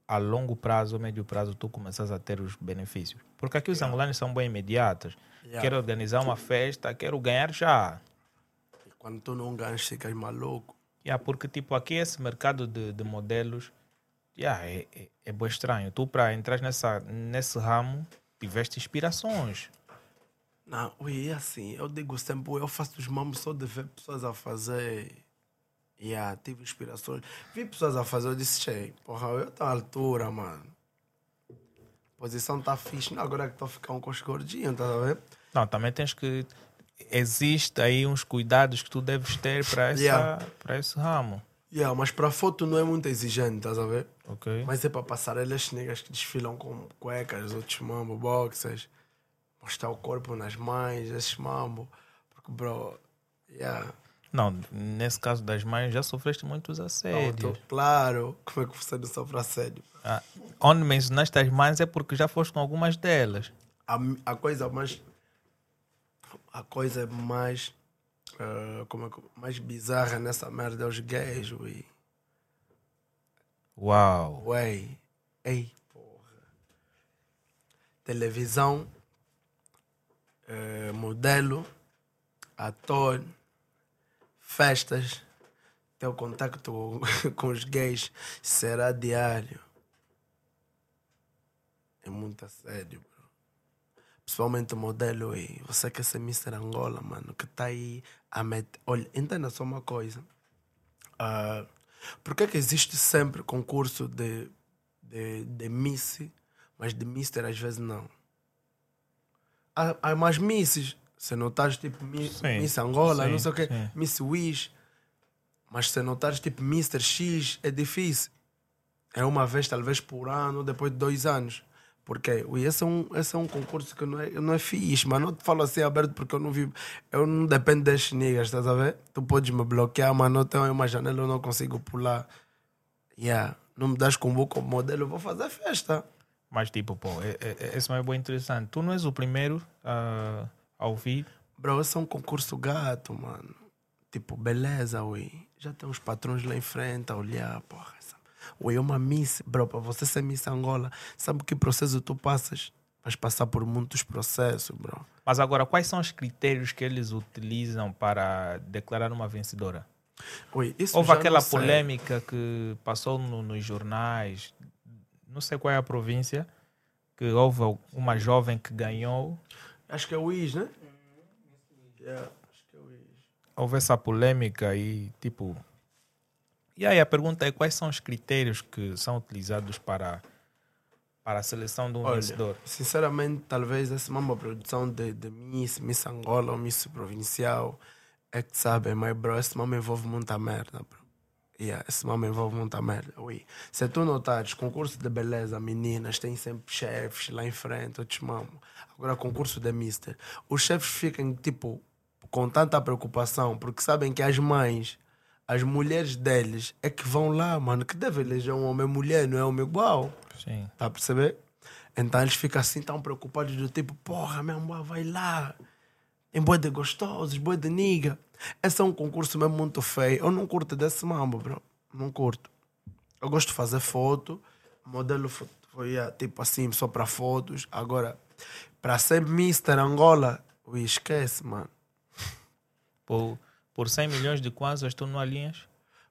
a longo prazo ou médio prazo tu começas a ter os benefícios. Porque aqui os angolanos são bem imediatos. Yeah. Quero organizar uma festa, quero ganhar já. E quando tu não ganhas, ficas maluco. Yeah, porque tipo, aqui esse mercado de, de modelos yeah, é, é, é bem estranho. Tu para entrar nessa, nesse ramo tiveste inspirações. Não, é assim, eu digo sempre, eu faço os mamos só de ver pessoas a fazer. Yeah, tive inspirações. Vi pessoas a fazer, eu disse, che, porra, eu estou à altura, mano. Posição tá fixe, agora é que estou a ficar um coxo gordinho, tá a ver? Não, também tens que. Existe aí uns cuidados que tu deves ter para Yeah. esse ramo. Yeah, mas para foto não é muito exigente, estás a ver? Ok? Mas é para passar elas negras que desfilam com cuecas, outros mambo, boxers, mostrar o corpo nas mães, esses mambo. Porque, bro, yeah. Não, nesse caso das mães já sofreste muitos Não, assédios. tô- claro, como é que você não sofre assédio? Ah, onde mencionaste as mães é porque já foste com algumas delas. A, a coisa mais. A coisa mais. ah, como é que, mais bizarra nessa merda é os gays, ui. Uau! Ué, ei, porra. Televisão, eh, modelo, ator, festas, teu contato com os gays será diário. É muito sério, bro. Principalmente o modelo, ei. Você quer ser Mr. Angola, mano, que tá aí a meter. Olha, entenda só uma coisa. Ah, por que é que existe sempre concurso de, de, de Miss, mas de Mister às vezes não? Há, há Misses. Se notares tipo Mi- Miss Angola, sim, não sei o quê, sim. Miss Wish. Mas se notares tipo Mr. X, é difícil. É uma vez, talvez por ano, depois de dois anos. Porque esse é um, esse é um concurso que não é, não é fixe, mas não te falo assim aberto porque eu não vi. Eu não dependo das niggas, estás a ver? Tu podes me bloquear, mas não tenho uma janela, eu não consigo pular. Yeah. Não me das combo como modelo, eu vou fazer festa. Mas tipo, pô, é, é, é- esse é bem interessante. Tu não és o primeiro a, a ouvir. Bro, esse é um concurso gato, mano. Tipo, beleza, ui. Já tem uns patrões lá em frente a olhar, porra. Essa... Ui, é uma miss. Bro, para você ser miss Angola, sabe que processo tu passas? Vais passar por muitos processos, bro. Mas agora, quais são os critérios que eles utilizam para declarar uma vencedora? Ui, isso Houve aquela polêmica que passou no- nos jornais, não sei qual é a província, que houve uma jovem que ganhou. Acho que é o Is, né? Yeah, acho que é o Is. Houve essa polêmica e, tipo. E aí a pergunta é: quais são os critérios que são utilizados para, para a seleção de um Olha, vencedor? Sinceramente, talvez essa mesma produção de, de Miss, Miss Angola ou Miss Provincial é que sabe, mas bro, esse mama envolve muita merda, bro. Yeah, esse mama envolve muita merda. Ui. Se tu notares, concurso de beleza, meninas, tem sempre chefes lá em frente, eu te mamo. Agora, concurso de Mister. Os chefes ficam, tipo, com tanta preocupação, porque sabem que as mães, as mulheres deles é que vão lá, mano, que deve eleger um homem e mulher, não é homem igual. Sim. Tá a perceber? Então eles ficam assim tão preocupados do tipo, porra, meu amor, vai lá. Em boi de gostosos, boi de niga. Esse é um concurso mesmo muito feio. Eu não curto desse mambo, bro. Não curto. Eu gosto de fazer foto. Modelo fo- foi ah, tipo assim, só para fotos. Agora, para ser Mr. Angola, ui, esquece, mano. Por, por 100 milhões de kwanzas, tu não alinhas?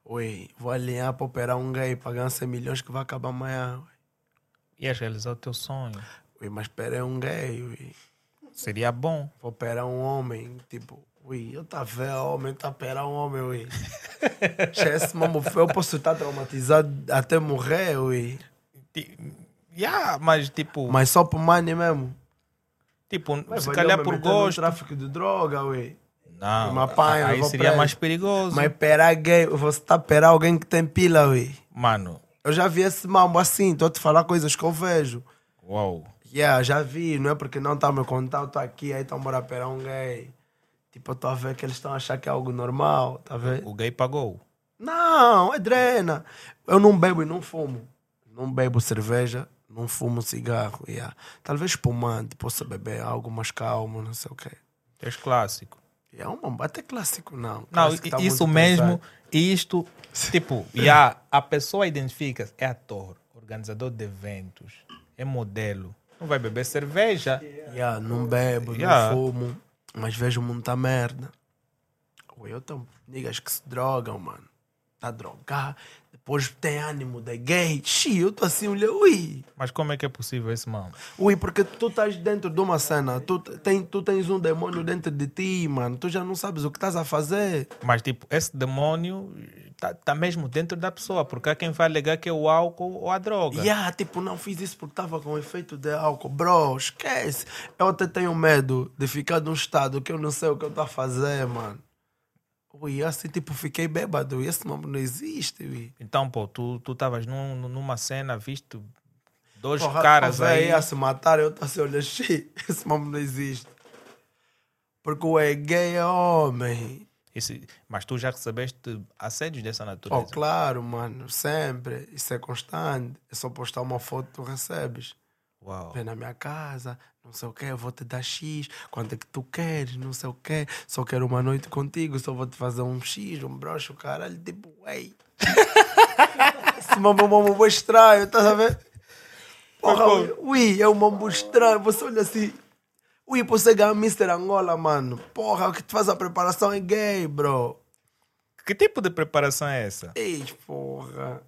Ui, vou alinhar para operar um gay, pagar 100 milhões que vai acabar amanhã. ui. Ias realizar o teu sonho. Ui, mas operei um gay, ui. Seria bom. Vou operar um homem, tipo, ui, eu tá vendo homem, tá operar um homem, ui. Esquece, mamo, eu posso estar traumatizado até morrer, ui. Yeah, mas tipo, Mas só por money mesmo. tipo Mas se calhar por gosto. tráfico de droga, ui. Não, aí seria mais perigoso. Mas operar gay, você tá operar alguém que tem pila, ui. Mano, Eu já vi esse mambo assim, estou a te falar coisas que eu vejo. uau. Yeah, já vi, não é porque não está a me contar, eu tô aqui, aí estão bora operar um gay. Tipo, eu tô a ver que eles estão a achar que é algo normal, tá vendo? O gay pagou. Não, é drena. Eu não bebo e não fumo. Não bebo cerveja, não fumo cigarro. Yeah. Talvez espumante, possa beber algo mais calmo, não sei o quê. És clássico. É um mambo, até clássico não. Não, Clássico tá isso mesmo, isto, tipo, yeah, a pessoa identifica é ator, organizador de eventos, é modelo. Não vai beber cerveja. Yeah, não bebo, Yeah. não fumo, mas vejo muita merda. Ui, Eu tenho niggas que se drogam, mano. Tá drogado, depois tem ânimo de gay. Xi, eu tô assim, olha, ui. Mas como é que é possível esse mano? Ui, porque tu estás dentro de uma cena, tu, tem, tu tens um demônio dentro de ti, mano. Tu já não sabes o que estás a fazer. Mas, tipo, esse demônio tá, tá mesmo dentro da pessoa, porque há quem vai alegar que é o álcool ou a droga. Yeah, tipo, não fiz isso porque estava com efeito de álcool. Bro, esquece. Eu até tenho medo de ficar num estado que eu não sei o que eu estou a fazer, mano. Ui, assim, tipo, fiquei bêbado. E esse nome não existe, ui. Então, pô, tu tu estavas num, numa cena, viste dois Porra, caras aí. ia se matar, eu tô assim, olha, esse nome não existe. Porque o é gay é homem. Esse- mas tu já recebeste assédios dessa Oh, natureza? claro, mano, sempre. Isso é constante. É só postar uma foto tu recebes. Uau. Vem na minha casa, não sei o que, eu vou te dar X, quanto é que tu queres, não sei o que, só quero uma noite contigo, só vou te fazer um X, um broxo, caralho, tipo, ei. Esse mambo é mambo estranho, estás a ver? Porra, ui, é um mambo estranho, você olha assim, ui, você ganha Mr. Angola, mano. Porra, o que tu faz a preparação é gay, bro. Que tipo de preparação é essa? Ei, porra.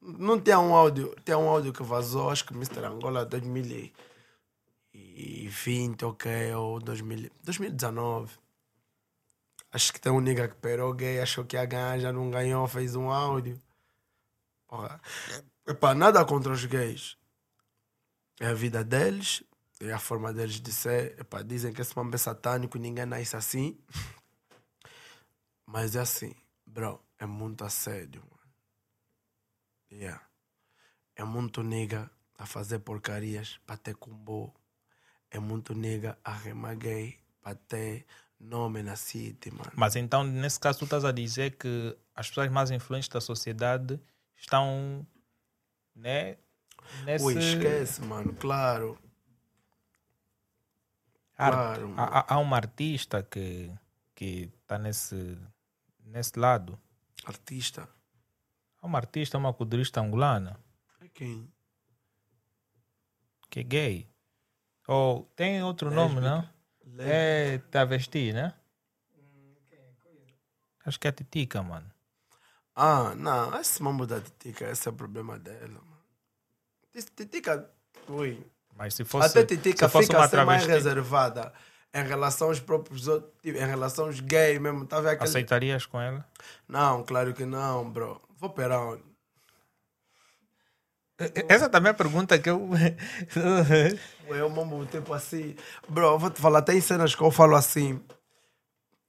Não tem um áudio, tem um áudio que vazou, acho que Mr. Angola 2020, ok, ou 2000, 2019. Acho que tem um nigga que perou gay, achou que ia ganhar, já não ganhou, fez um áudio. Porra. Epá, nada contra os gays. É a vida deles, é a forma deles de ser. Epá, dizem que esse mambo é satânico, ninguém nasce assim. Mas é assim, bro, é muito assédio, mano. Yeah. É muito nega a fazer porcarias para ter combo. É muito nega a remar gay para ter nome na city, mano. Mas então, nesse caso, tu estás a dizer que as pessoas mais influentes da sociedade estão, né? Nesse... Ui, esquece, mano, claro. Há- Claro, há, há- uma artista que que está nesse nesse lado. Artista. Há uma artista, uma culturista angolana É quem? que é gay. Ou tem outro nome, não? É travesti, né? Acho que é Titica, mano. Ah, não, esse mambo da Titica, esse é o problema dela, mano. Titica, ui. Mas se fosse, Até Titica se fosse fica mais reservada em relação aos próprios outros, tipo, em relação aos gays mesmo. Tá aquele... aceitarias com ela? Não, claro que não, bro. Vou operar onde? Essa também é a pergunta que eu. Eu mambo tipo assim. Bro, eu vou te falar, tem cenas que eu falo assim.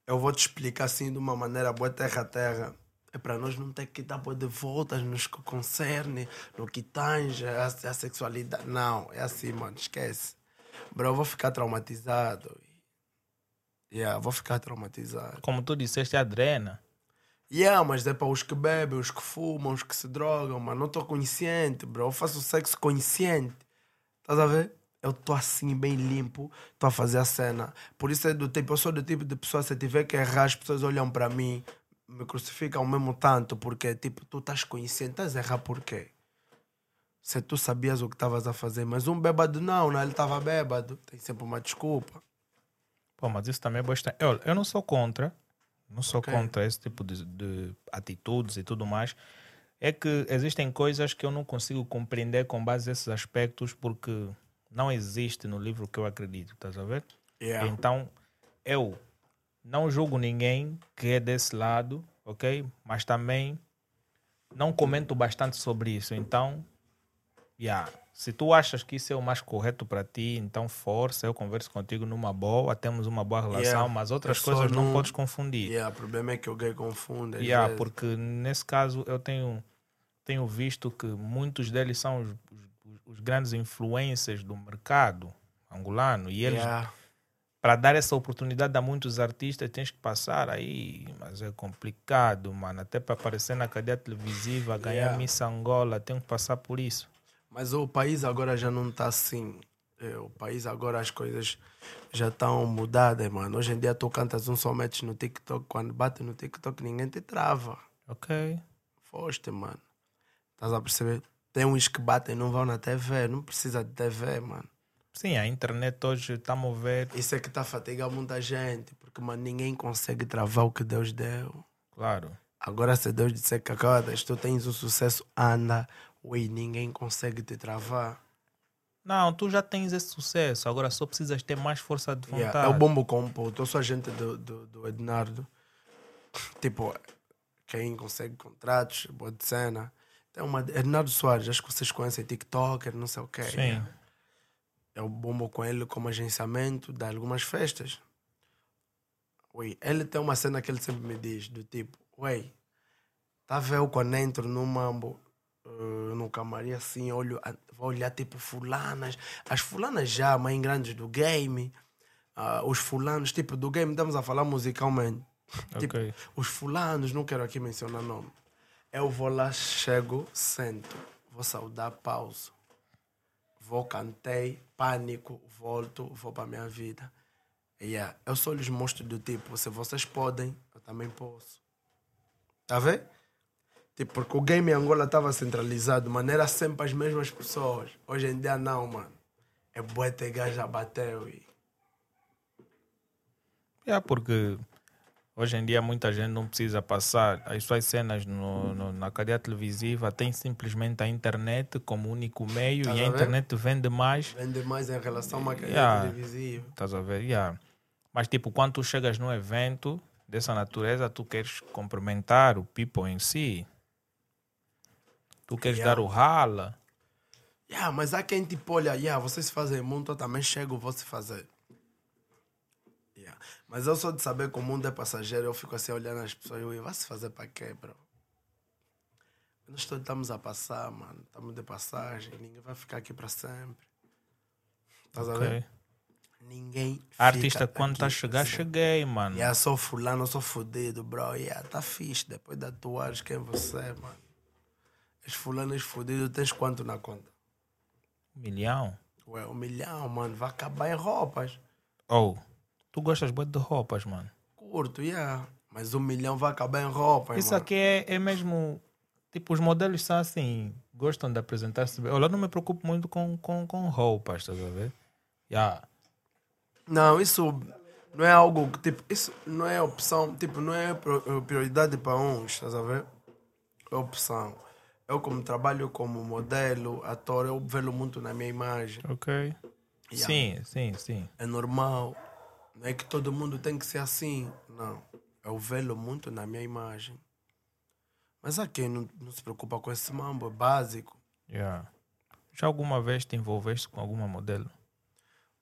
Eu vou te explicar assim de uma maneira boa terra a terra. É para nós não ter que dar boa de voltas nos que concerne, no que tange a, a sexualidade. Não, é assim, mano, esquece. Bro, eu vou ficar traumatizado. Yeah, vou ficar traumatizado. Como tu disseste, a drena. Yeah, mas é para os que bebem, os que fumam, os que se drogam, mano. Não estou consciente, bro. Eu faço sexo consciente. Estás a ver? Eu estou assim, bem limpo, estou a fazer a cena. Por isso é do tipo, eu sou do tipo de pessoa, se tiver que errar, as pessoas olham para mim, me crucificam mesmo tanto, porque tipo, tu estás consciente, estás a errar por quê? Se tu sabias o que estavas a fazer, mas um bêbado não, não, ele estava bêbado, tem sempre uma desculpa. Pô, mas isso também é bastante. Eu, eu não sou contra, não sou Ok. contra esse tipo de, de atitudes e tudo mais. É que existem coisas que eu não consigo compreender com base nesses aspectos porque não existe no livro que eu acredito, estás a ver? Yeah. Então, eu não julgo ninguém que é desse lado, ok? Mas também não comento bastante sobre isso. Então, yeah, se tu achas que isso é o mais correto para ti, então força, eu converso contigo numa boa, temos uma boa relação, Yeah. mas outras coisas não não- podes confundir. Yeah, o problema é que gay confunde. Yeah, vezes. porque nesse caso eu tenho, tenho visto que muitos deles são os, os- os grandes influências do mercado angolano e eles Yeah. Para dar essa oportunidade a muitos artistas tens que passar aí, mas é complicado, mano. Até para aparecer na cadeia televisiva, ganhar Yeah. Miss Angola, tem que passar por isso. Mas o país agora já não está assim. É, o país agora as coisas já estão mudadas, mano. Hoje em dia tu cantas um só match no TikTok, quando bate no TikTok ninguém te trava. Ok. Foste, mano. Estás a perceber? Tem uns que batem e não vão na TV, não precisa de TV, mano. Sim, a internet hoje estamos a ver, Isso é que está a fatigar muita gente, porque, mano, ninguém consegue travar o que Deus deu. claro. Agora, se Deus disser que acadas, tu tens o sucesso, anda, ui, ninguém consegue te travar. Não, tu já tens esse sucesso, agora só precisas ter mais força de vontade. Yeah, é o bombo compo, eu sou agente do, do, do Ednardo. Tipo, quem consegue contratos, boa de cena. Tem uma. Ednardo Soares, acho que vocês conhecem, TikToker, não sei o quê. Sim. Eu bombo com ele como agenciamento de algumas festas. Ui, ele tem uma cena que ele sempre me diz, do tipo, ué, tá eu quando entro no mambo, eh, no camarim assim, olho, vou olhar tipo fulanas, as fulanas já, mãe grandes do game, ah, os fulanos, tipo, do game, estamos a falar musicalmente. Tipo, Ok. os fulanos, não quero aqui mencionar nome. Eu vou lá, chego, sento, vou saudar, pauso. Vou, cantei, pânico, volto, vou para minha vida. Yeah. Eu só lhes mostro do tipo, se vocês podem, eu também posso. Tá a ver? Tipo, porque o game em Angola estava centralizado, mano, era sempre as mesmas pessoas. Hoje em dia não, mano. É gajo a bateu e... É porque hoje em dia muita gente não precisa passar as suas cenas no, no- na cadeia televisiva, tem simplesmente a internet como único meio Estás e a a internet vende mais. Vende mais em relação a uma cadeia Yeah. televisiva. Estás a ver? Yeah. Mas tipo, quando tu chegas num evento dessa natureza, tu queres cumprimentar o people em si. Tu queres Yeah. dar o rala. Yeah, mas há quem tipo, olha, yeah, vocês fazem muito, eu também chego, vou se fazer. Mas eu sou de saber que o mundo é passageiro, eu fico assim olhando as pessoas, eu vai se fazer para quê, bro? Nós todos estamos a passar, mano. Estamos de passagem, ninguém vai ficar aqui para sempre. Estás a ok? ver? Ninguém. A artista, quando tá a chegar, cheguei, mano. Yeah, sou fulano, sou fodido, bro. Yeah, tá fixe. Depois da tatuagem, quem você é, mano? És fulano, és fodido, tens quanto na conta? Um milhão. Ué, um milhão, mano, vai acabar em roupas. Oh, tu gostas muito de roupas, mano. Curto, yeah. Mas um milhão vai acabar em roupas, Isso mano. aqui é, é mesmo. Tipo, os modelos são assim, gostam de apresentar-se bem. Eu não me preocupo muito com, com, com roupas, estás a ver? Yeah. Não, isso não é algo que, tipo, isso não é opção, tipo, não é pro- prioridade para uns, estás a ver? É opção. Eu, como trabalho como modelo, ator, eu velo muito na minha imagem. Ok. Yeah. Sim, sim, sim. É normal. Não é que todo mundo tem que ser assim. Não. Eu velo muito na minha imagem. Mas há quem não, não se preocupa com esse mambo, é básico. Yeah. Já alguma vez te envolveste com alguma modelo?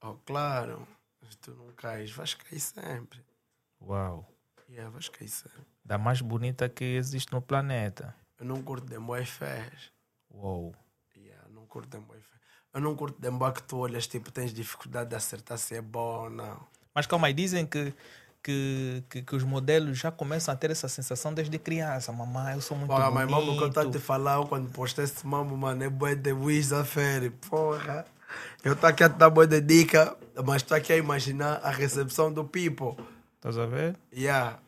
Oh, claro, tu não cais, vais cair sempre. Uau. Yeah, vais cair sempre. Da mais bonita que existe no planeta. Eu não curto de boy fés. Uau. Yeah, não curto de boy fés. Eu não curto de boy que tu olhas, tipo, tens dificuldade de acertar se é bom ou não. Mas calma aí, dizem que, que, que, que os modelos já começam a ter essa sensação desde criança. Mamãe, eu sou muito mas bonito. mambo que eu a te falar quando postei esse mambo, mano, é boi de Wiz da Fere. Porra. Eu tô aqui a te dar boi de dica, mas tô aqui a imaginar a recepção do people. Estás a ver? Yeah.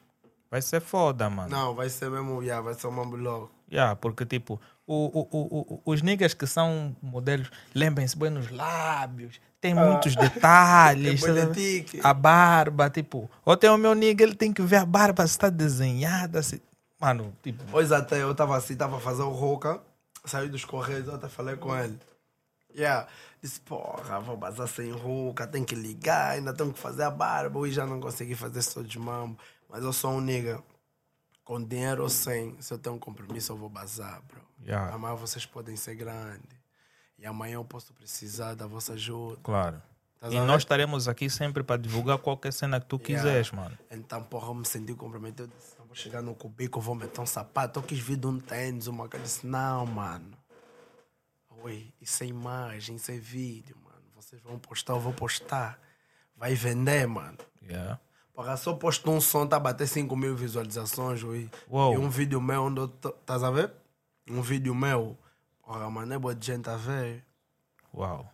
Vai ser foda, mano. Não, vai ser mesmo, yeah, vai ser um mambo louco. Yeah, porque, tipo, o, o, o, o- os niggas que são modelos, lembrem-se bem nos lábios, tem muitos detalhes. Tem a barba, tipo, ou tem o meu nigga, ele tem que ver a barba se está desenhada. Se... Mano, tipo, Pois até eu tava assim, tava a fazer o roca, saí dos correios, eu até falei com ele. Yeah. Disse, porra, vou bazar sem roca, tem que ligar, ainda tenho que fazer a barba. Hoje já não consegui fazer só de mambo. Mas eu sou um nigga. Com dinheiro ou sem, se eu tenho um compromisso, eu vou bazar, bro. Yeah. Vocês podem ser grandes. E amanhã eu posso precisar da vossa ajuda. claro. Tás E ver? nós estaremos aqui sempre para divulgar qualquer cena que tu Yeah. quiseres, mano. Então, porra, eu me senti comprometido. Eu disse, "Eu vou chegar no cubico, vou meter um sapato. Eu quis vir de um tênis, uma coisa. Eu disse, não, mano. Oi, isso é imagem, isso é vídeo, mano. Vocês vão postar, eu vou postar. Vai vender, mano. Yeah. Porra, só posto um som, tá bater 5 mil visualizações, ui. Uou. E um vídeo meu, onde eu tô, estás a ver? Um vídeo meu. Porra, mano, é boa de gente a ver. Uau.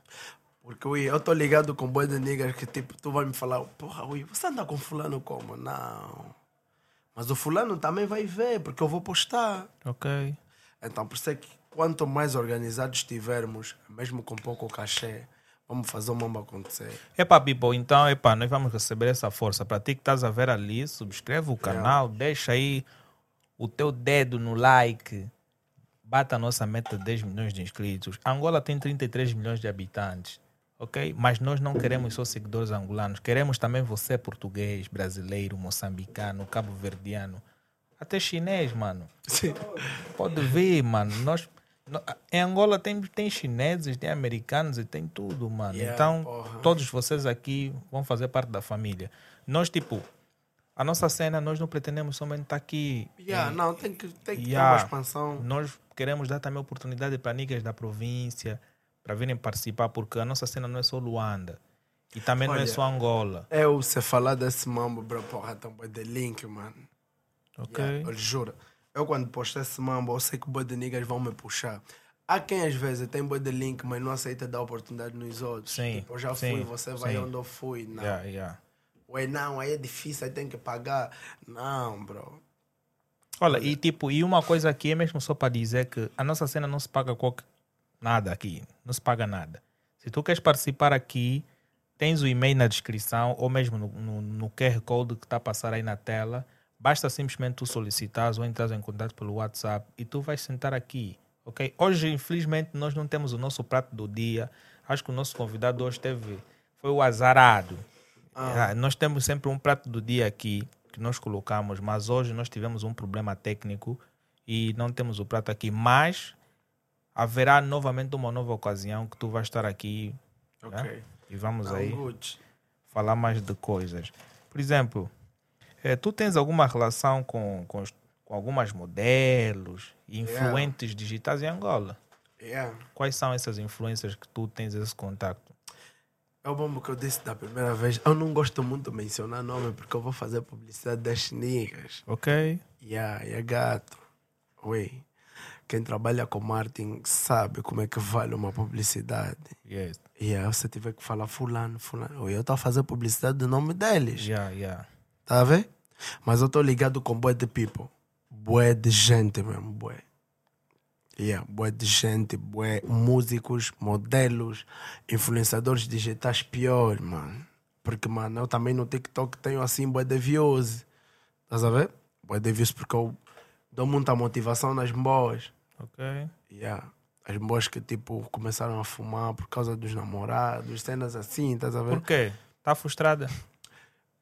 Porque ui, eu tô ligado com boi de niggas que tipo, tu vai me falar, porra, ui, você anda com fulano como? Não. Mas o fulano também vai ver, porque eu vou postar. Ok. Então, por isso é que quanto mais organizados estivermos, mesmo com pouco cachê, vamos fazer o mambo acontecer. Epa, people, então, epa, nós vamos receber essa força. Para ti que estás a ver ali, subscreve o canal, deixa aí o teu dedo no like. Bata a nossa meta de 10 milhões de inscritos. Angola tem 33 milhões de habitantes, ok? Mas nós não queremos só seguidores angolanos. Queremos também você, português, brasileiro, moçambicano, cabo-verdiano. Até chinês, mano. Pode ver, mano. Nós, em Angola tem, tem chineses, tem americanos e tem tudo, mano. Yeah, então, porra. todos vocês aqui vão fazer parte da família. Nós, tipo, a nossa cena, nós não pretendemos somente estar aqui. Yeah, não, tem que, tem que ter Yeah. uma expansão. Nós queremos dar também oportunidade para niggas da província para virem participar, porque a nossa cena não é só Luanda. E também não é Olha, só Angola. Eu, se falar desse mambo, bro, porra, tem boi de link, mano. Ok? Yeah, eu juro. Eu quando posto esse mambo, eu sei que boi de niggas vão me puxar. Há quem às vezes tem boi de link, mas não aceita dar oportunidade nos outros. Sim, Tipo, eu já sim, fui, você vai sim. onde eu fui. Não. Yeah, yeah. Ué, não, aí é difícil, aí tem que pagar. Não, bro. Olha, e tipo, e uma coisa aqui é mesmo só para dizer que a nossa cena não se paga qualquer, nada aqui, não se paga nada. Se tu queres participar aqui, tens o e-mail na descrição ou mesmo no, no, no QR Code que está a passar aí na tela. Basta simplesmente tu solicitares ou entrar em contato pelo WhatsApp e tu vais sentar aqui, ok? Hoje, infelizmente, nós não temos o nosso prato do dia. Acho que o nosso convidado hoje teve, foi o azarado. Ah, nós temos sempre um prato do dia aqui que nós colocamos, mas hoje nós tivemos um problema técnico e não temos o prato aqui. Mas haverá novamente uma nova ocasião que tu vais estar aqui Ok. né? e vamos Não, aí good. falar mais de coisas. Por exemplo, eh, tu tens alguma relação com, com, com algumas modelos e influentes digitais em Angola? Yeah. Quais são essas influências que tu tens esse contato? É o bom que eu disse da primeira vez. Eu não gosto muito de mencionar nome porque eu vou fazer publicidade das niggas. Ok? Yeah, é gato. Ui. Quem trabalha com marketing sabe como é que vale uma publicidade. Yes. E aí você tiver que falar fulano, fulano. Eu estou a fazer publicidade do nome deles. Yeah, yeah. Tá a ver? Mas eu estou ligado com bué de people. Bué de gente mesmo, bué. Yeah, bué de gente, bué músicos, modelos, influenciadores digitais pior, mano. Porque, mano, eu também no TikTok tenho assim bué de views. Estás a ver? Bué de views porque eu dou muita motivação nas boas. Ok? Yeah. As boas que, tipo, começaram a fumar por causa dos namorados, cenas assim, estás a ver? Por quê? Tá frustrada?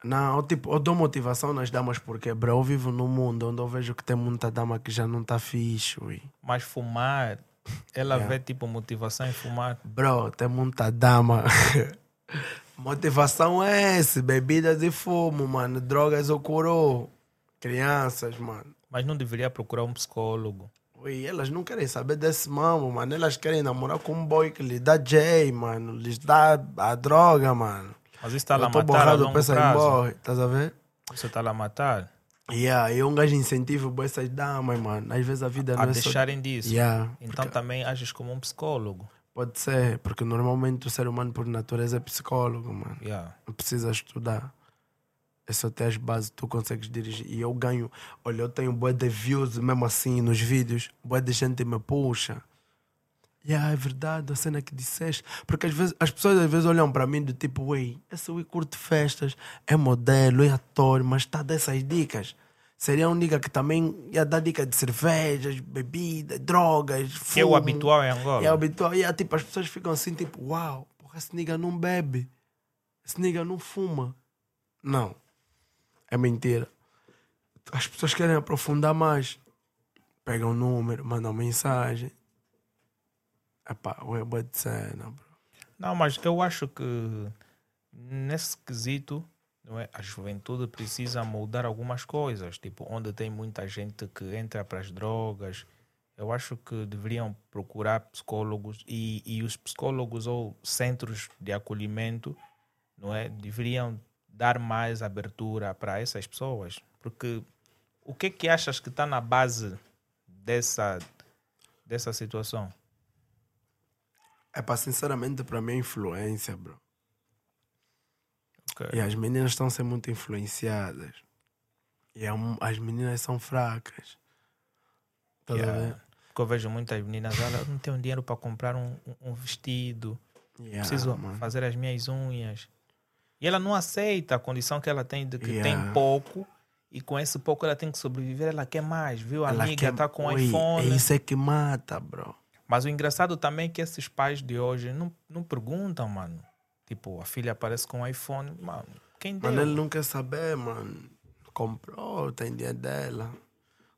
Não, eu, tipo, eu dou motivação nas damas porque, bro, eu vivo num mundo onde eu vejo que tem muita dama que já não tá fixe, ui. Mas fumar, ela Yeah. vê tipo motivação em fumar. Bro, tem muita dama. motivação é esse, bebidas e fumo, mano, drogas ou coroa. Crianças, mano. Mas não deveria procurar um psicólogo. Ui, elas não querem saber desse mamo, mano. Elas querem namorar com um boy que lhes dá J, mano. Lhes dá a droga, mano. Mas isso está lá eu a matar a borrado, longo pensa prazo. boy, estás a ver? Você está lá a matar. Yeah, e um gajo incentiva boas essas damas, mano. Às vezes a vida A não é só... deixarem disso. Yeah, Então porque também ages como um psicólogo. pode ser, porque normalmente o ser humano por natureza é psicólogo, mano. Yeah. Não precisa estudar. É só ter as bases, tu consegues dirigir. E eu ganho, olha, eu tenho boa de views mesmo assim nos vídeos, boa de gente me puxa. E yeah, é verdade, a cena que disseste. Porque às vezes as pessoas às vezes olham para mim do tipo, ué, essa Ui curte festas, é modelo, é ator, mas está dessas dicas. Seria um nigga que também ia dar dica de cervejas, bebidas, drogas, Que é o fumo. habitual em Angola. É habitual. E tipo, as pessoas ficam assim, tipo, uau, porra, esse nigga não bebe. Esse nigga não fuma. Não. É mentira. As pessoas querem aprofundar mais. Pegam o número, mandam mensagem. Epá, é de cena, bro. Não, mas eu acho que nesse quesito não é? a juventude precisa moldar algumas coisas. Tipo, onde tem muita gente que entra para as drogas, eu acho que deveriam procurar psicólogos e, e os psicólogos ou centros de acolhimento não é? deveriam dar mais abertura para essas pessoas. Porque o que que achas que está na base dessa, dessa situação? É para sinceramente, para mim, é influência, bro. Ok. E as meninas estão ser muito influenciadas. E é as meninas são fracas. Tá Yeah. Porque eu vejo muitas meninas, olha, eu não tenho dinheiro para comprar um, um- vestido, Yeah, preciso fazer as minhas unhas. E ela não aceita a condição que ela tem de que Yeah. tem pouco e com esse pouco ela tem que sobreviver, ela quer mais, viu? A Ela amiga quer- tá com Oi, iPhone. É isso é que mata, bro. Mas o engraçado também é que esses pais de hoje não, não perguntam, mano. Tipo, a filha aparece com iPhone, mano, quem deu? Mano, ele não quer saber, mano. Comprou, tem dinheiro dela.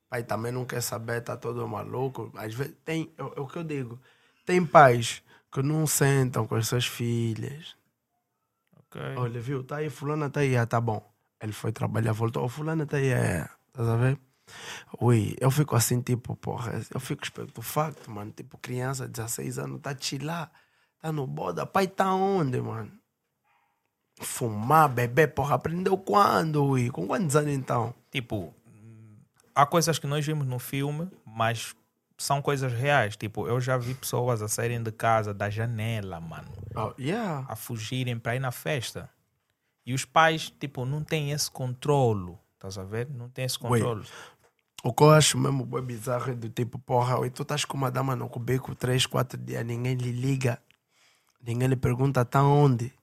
Pai também não quer saber, tá todo maluco. Às vezes tem, é, é o que eu digo. Tem pais que não sentam com as suas filhas. Ok. Olha, viu? Tá aí, fulana tá aí, ah, tá bom. Ele foi trabalhar, voltou. Oh, fulana tá aí, é. Tá a ver? Ui, eu fico assim, tipo, porra, eu fico esperto facto, mano. Tipo, criança, 16 anos, tá chilar, tá no boda. Pai tá onde, mano? Fumar, beber, porra, aprendeu quando, ui? Com quantos anos então? Tipo, há coisas que nós vimos no filme, mas são coisas reais. Tipo, eu já vi pessoas a saírem de casa da janela, mano, Oh, yeah. a fugirem para ir na festa. E os pais, tipo, não têm esse controlo. Estás a ver? Não tem esse controle. O que eu acho mesmo bem bizarro é do tipo, porra, ui, tu estás com uma dama no cubico 3, 4 dias, ninguém lhe liga, ninguém lhe pergunta tá onde.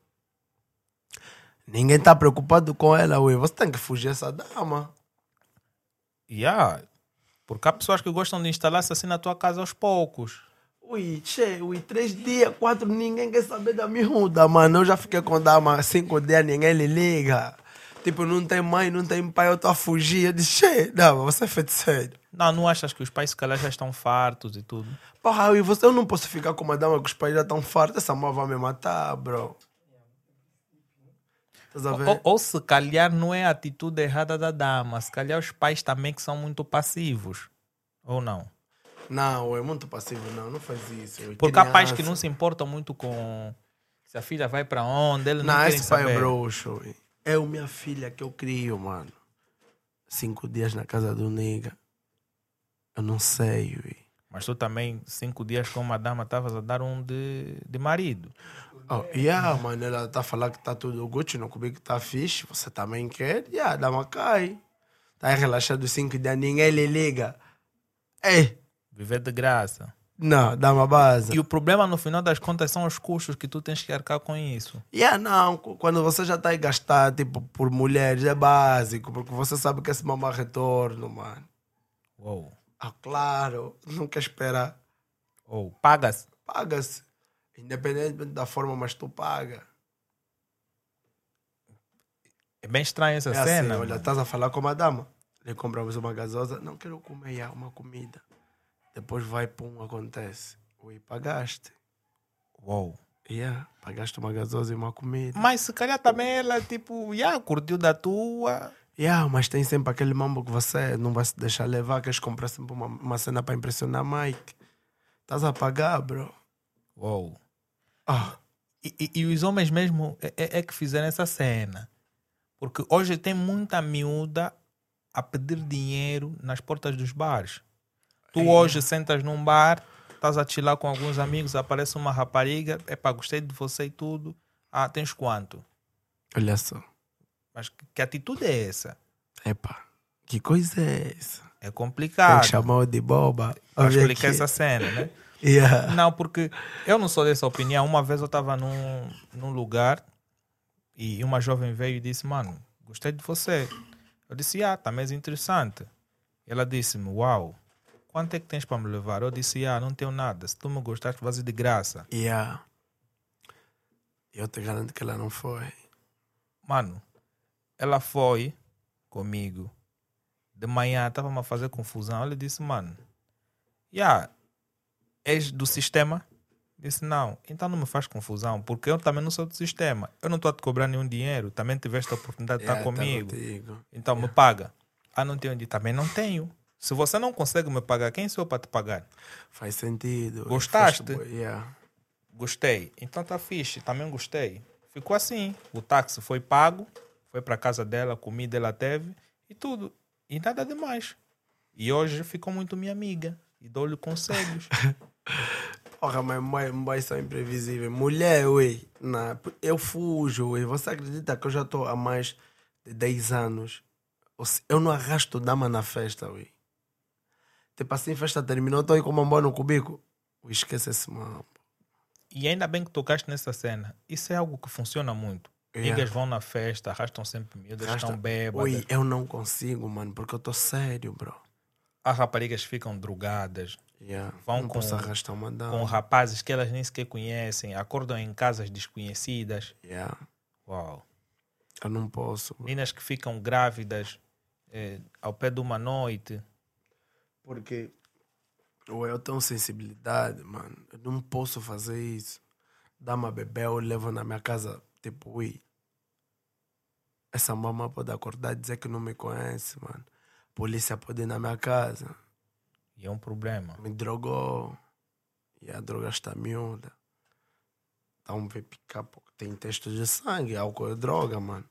Ninguém tá preocupado com ela, ui. Você tem que fugir essa dama. Yeah. Porque há pessoas que gostam de instalar-se assim na tua casa aos poucos. Ui, che, ui, três dias, quatro, ninguém quer saber da miúda, mano. Eu já fiquei com dama cinco dias, ninguém lhe liga. Tipo, não tem mãe, não tem pai, eu tô a fugir. Eu disse, dama, você é feiticeiro. Não, não achas que os pais se calhar já estão fartos e tudo? Porra, você, eu não posso ficar com uma dama que os pais já estão fartos. Essa mãe vai me matar, bro. Estás a ver? Ou, ou se calhar não é a atitude errada da dama, se calhar os pais também que são muito passivos. Ou não? Não, é muito passivo, não, não faz isso. ui. Porque há pais que não se importam muito com se a filha vai para onde, eles não, Não, esse pai saber. é broxo. Ui. Eu, minha filha, que eu crio, mano. Cinco dias na casa do nega. Eu não sei, ui. Mas tu também, cinco dias com uma dama, estavas a dar um de, de marido. Oh, yeah, mano, ela tá falando que tá tudo Gucci, não comigo que tá fixe. Você também quer? Yeah, dá uma cai. Tá relaxado cinco dias, ninguém lhe liga. Ei, Viver de graça. Não, dá uma base. E o problema, no final das contas, são os custos que tu tens que arcar com isso. Yeah, não, quando você já tá aí gastar, tipo, por mulheres, é básico, porque você sabe que esse mamá retorno, mano. Uou. Ah, claro, não quer esperar. Ou paga-se. Paga-se. Independentemente da forma, mas tu paga. É bem estranha essa É assim, cena. olha, mano. estás a falar com uma dama. Lhe compramos uma gasosa. Não quero comer já, uma comida. Depois vai, pum, acontece. Ui, pagaste. Uou. Yeah, pagaste uma gasosa e uma comida. Mas se calhar também ela, tipo, já curtiu da tua. Yeah, mas tem sempre aquele mambo que você não vai se deixar levar, queres comprar sempre uma, uma cena para impressionar Mike. Estás a pagar, bro. Uou. Ah, E, e- e os homens mesmo é, é- é que fizeram essa cena. Porque hoje tem muita miúda a pedir dinheiro nas portas dos bares. Tu hoje sentas num bar, estás a chilar com alguns amigos, aparece uma rapariga, epá, gostei de você e tudo. Ah, tens quanto? Olha só. Mas que, que atitude é essa? Epá, que coisa é essa? É Tem complicado. que chamar de boba. Para explicar aqui. essa cena, né? Yeah. Não, porque eu não sou dessa opinião. Uma vez eu estava num, num lugar e uma jovem veio e disse: Mano, gostei de você. Eu disse: Ah, tá mais interessante. Ela disse-me: Uau, quanto é que tens para me levar? Eu disse: Ah, não tenho nada. Se tu me gostaste, fazes de graça. Yeah. Eu te garanto que ela não foi. Mano, ela foi comigo. De manhã estava-me a fazer confusão. Ela disse: Mano, yeah, és do sistema? Disse: Não, então não me faz confusão, porque eu também não sou do sistema. Eu não estou a te cobrar nenhum dinheiro. Também tiveste a oportunidade de estar Yeah, tá comigo. Então me paga. Ah, não tenho dinheiro. Também não tenho. Se você não consegue me pagar, quem sou eu para te pagar? Faz sentido. Gostaste? Yeah. Gostei. Então tá fixe, também gostei. Ficou assim. O táxi foi pago, foi para casa dela, comida ela teve e tudo. E nada demais. E hoje ficou muito minha amiga. E dou-lhe conselhos. Porra, mas mãe, mãe são imprevisíveis. Mulher, ui, não, eu fujo, ui. Você acredita que eu já estou há mais de 10 anos? Eu não arrasto dama na festa, ui. Tipo assim, festa terminou, estou aí com uma boa no cubico. Esquece esse mano. e ainda bem que tocaste nessa cena. Isso é algo que funciona muito. Yeah. Niggas vão na festa, arrastam sempre miúdas, Arrasta- estão bêbadas. Ui, eu não consigo, mano, porque eu estou sério, bro. As raparigas ficam drogadas. Yeah. Vão não com- arrastar uma dama. Com rapazes que elas nem sequer conhecem. Acordam em casas desconhecidas. Yeah. Uau. Eu não posso. bro. Meninas que ficam grávidas eh, ao pé de uma noite. Porque ou eu tenho sensibilidade, mano. Eu não posso fazer isso. Dá-me a bebê, eu levo na minha casa, tipo, ui. Essa mamãe pode acordar e dizer que não me conhece, mano. Polícia pode ir na minha casa. E é um problema. Me drogou. E a droga está miúda. Então vai picar porque tem texto de sangue. Álcool é droga, mano.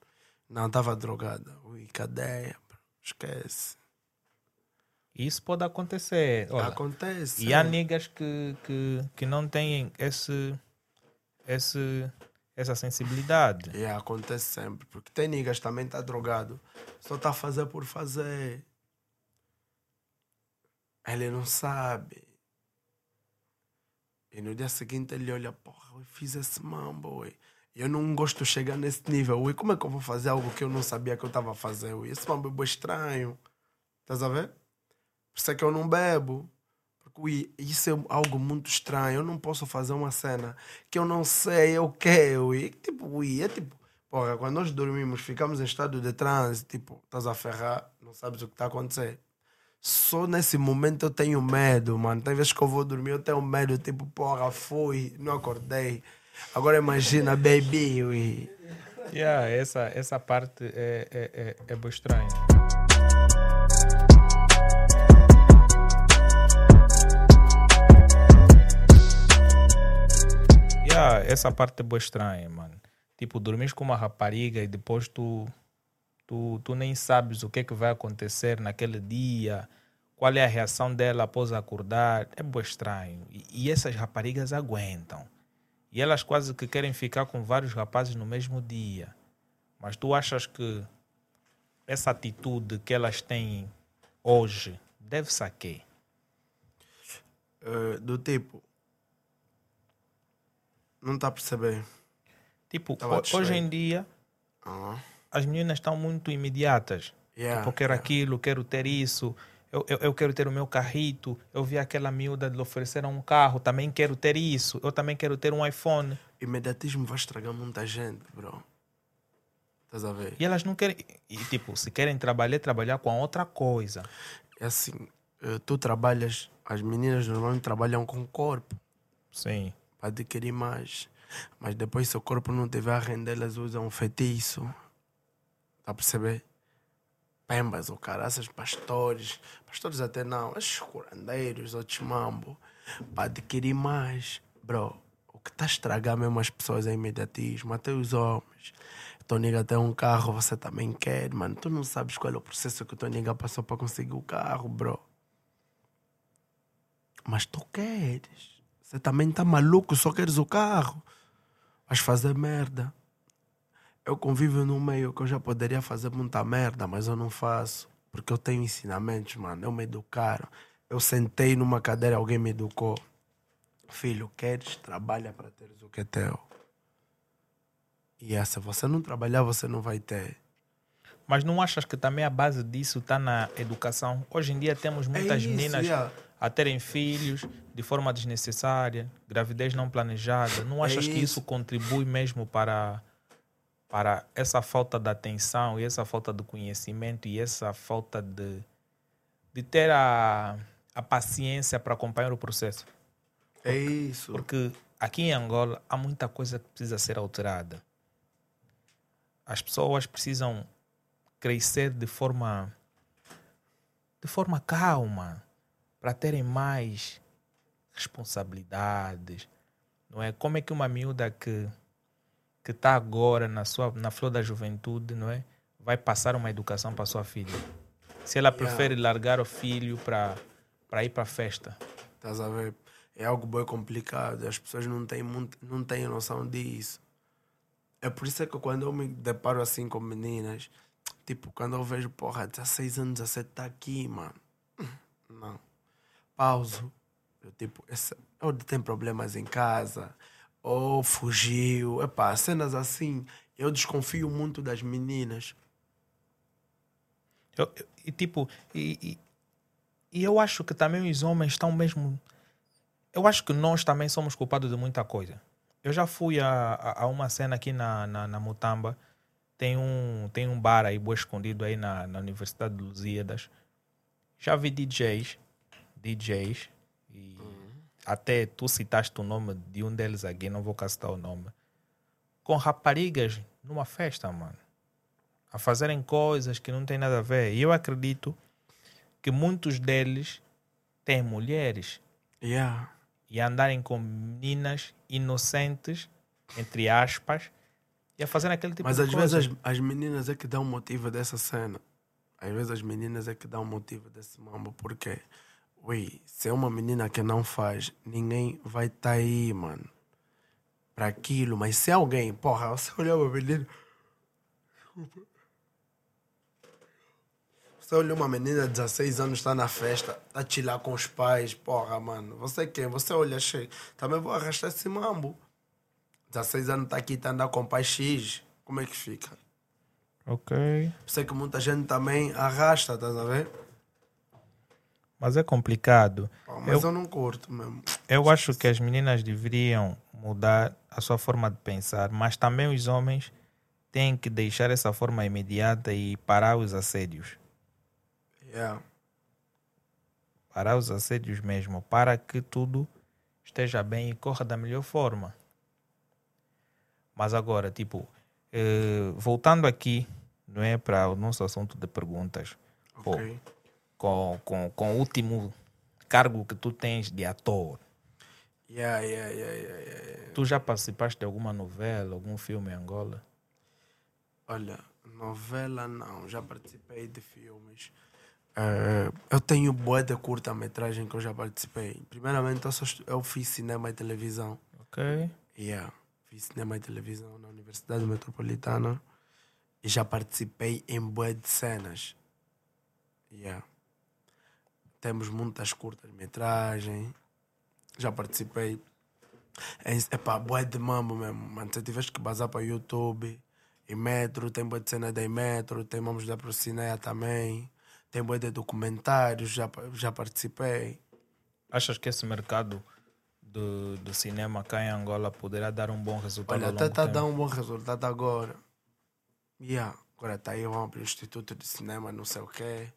Não, estava drogada. Ui, cadeia, bro. Esquece. Isso pode acontecer. Olha, Acontece. e há niggas que, que, que não têm esse, esse, essa sensibilidade. E acontece sempre. Porque tem niggas que também tá drogado. Só tá a fazer por fazer. Ele não sabe. E no dia seguinte ele olha, porra, eu fiz esse mambo, ué. Eu não gosto de chegar nesse nível, ué. Como é que eu vou fazer algo que eu não sabia que eu estava a fazer, ué? Esse mambo é estranho. Estás a ver? Por isso é que eu não bebo. Porque, isso é algo muito estranho. Eu não posso fazer uma cena que eu não sei, eu quero. Ui. Tipo, ui, é tipo, porra, quando nós dormimos, ficamos em estado de transe, tipo, estás a ferrar, não sabes o que está a acontecer. Só nesse momento eu tenho medo, mano. Tem vezes que eu vou dormir, eu tenho medo, tipo, porra, fui, não acordei. Agora imagina, baby, ui. Yeah, essa, essa parte é, é, é, é bem estranha. Yeah, essa parte é bem estranha, mano. Tipo, dormir com uma rapariga e depois tu, tu, tu nem sabes o que, é que vai acontecer naquele dia, qual é a reação dela após acordar. É bem estranho. E, e essas raparigas aguentam. E elas quase que querem ficar com vários rapazes no mesmo dia. Mas tu achas que essa atitude que elas têm hoje deve-se a quê? Eh, do tipo. Não está a perceber. Tipo, ho- hoje em dia Ah, as meninas estão muito imediatas. yeah, Tipo, eu quero yeah. aquilo, quero ter isso, eu, eu, eu quero ter o meu carrito, eu vi aquela miúda lhe ofereceram um carro, também quero ter isso, eu também quero ter um iPhone. Imediatismo vai estragar muita gente, bro. Estás a ver? E elas não querem. E tipo, se querem trabalhar, trabalhar com outra coisa. É assim, eh, tu trabalhas, as meninas normalmente trabalham com o corpo Sim. Para adquirir mais. Mas depois, se o corpo não tiver a render, elas usam um feitiço. Tá a perceber? Pembas ou caraças, pastores. Pastores até não, esses curandeiros, outros mambo. Para adquirir mais. Bro, o que está a estragar mesmo as pessoas é imediatismo, até os homens. nega tem um carro, você também quer, mano. Tu não sabes qual é o processo que tua nega passou para conseguir o carro, bro. Mas tu queres. Você também tá maluco, só queres o carro. Vais fazer merda. Eu convivo num meio que eu já poderia fazer muita merda, mas eu não faço. Porque eu tenho ensinamentos, mano. Eu me educaram. Eu sentei numa cadeira, alguém me educou. Filho, queres? Trabalha para teres o que é teu. E essa, você não trabalhar, você não vai ter. Mas não achas que também a base disso está na educação? Hoje em dia temos muitas É isso, meninas yeah. A terem filhos de forma desnecessária, gravidez não planejada. Não É achas que isso. isso contribui mesmo para, para essa falta de atenção e essa falta de conhecimento e essa falta de, de ter a, a paciência para acompanhar o processo? É isso. Porque aqui em Angola há muita coisa que precisa ser alterada. As pessoas precisam crescer de forma de forma calma para terem mais responsabilidades. Não é? Como é que uma miúda que que está agora na sua na flor da juventude, não é? Vai passar uma educação para sua filha. Se ela prefere largar o filho para para ir para a festa. Estás a ver? É algo bem complicado. As pessoas não têm, muito, não têm noção disso. É por isso é que quando eu me deparo assim com meninas, tipo, quando eu vejo, porra, 16 anos, 17 tá aqui, mano. Não. Pauso. Eu, tipo, esse, ou tem problemas em casa, ou fugiu. Epá, cenas assim. Eu desconfio muito das meninas. Eu- eu- tipo, e, e eu acho que também os homens estão mesmo. Eu acho que nós também somos culpados de muita coisa. Eu já fui a, a, a uma cena aqui na, na, na Mutamba. Tem um, tem um bar aí, boa escondido aí na, na Universidade de Lusíadas. Já vi DJs, DJs, e até tu citaste o nome de um deles aqui, não vou citar o nome, com raparigas numa festa, mano a fazerem coisas que não têm nada a ver. E eu acredito que muitos deles têm mulheres Yeah. e andarem com meninas inocentes, entre aspas, e a fazerem aquele tipo Mas de às coisa. vezes as, as meninas é que dão motivo dessa cena. Às vezes as meninas é que dão motivo desse mambo. Porque, ui, se é uma menina que não faz, ninguém vai estar aí, mano. Para aquilo. Mas se alguém, porra, você olhou uma menina. Você olhou uma menina de 16 anos, está na festa, está a chilar com os pais, porra, mano. Você quem? Você olha cheio. Também vou arrastar esse mambo. 16 anos está aqui, está a andar com pai X. Como é que fica? Ok. Sei que muita gente também arrasta, estás a ver? Mas é complicado. Pô, mas Eu- eu... não curto mesmo. Eu acho que as meninas deveriam mudar a sua forma de pensar, mas também os homens têm que deixar essa forma imediata e parar os assédios. Yeah. parar os assédios mesmo, para que tudo esteja bem e corra da melhor forma. Mas agora, tipo, eh, voltando aqui, não é para o nosso assunto de perguntas, Pô, Ok. Com, com, com o último cargo que tu tens de ator, Yeah, yeah, yeah, yeah, yeah, yeah. tu já participaste de alguma novela, algum filme em Angola? Olha, novela não, já participei de filmes. Eh, eu tenho boa de curta-metragem que eu já participei. Primeiramente, eu, só eu fiz cinema e televisão. Ok. Yeah. Fiz cinema e televisão na Universidade Metropolitana e já participei em boa de cenas. Yeah. Temos muitas curtas-metragens. Já participei em epá, boa de mambo mesmo. Mano, se tiveste que bazar para YouTube, em Metro, tem boa de cena da Metro, tem mamos da Procineia também. Tem boa de documentários, já, já participei. Achas que esse mercado do, do cinema cá em Angola poderá dar um bom resultado Olha, até está a dar um bom resultado agora. Yeah. Agora está aí, vamos abrir um instituto de cinema, não sei o quê.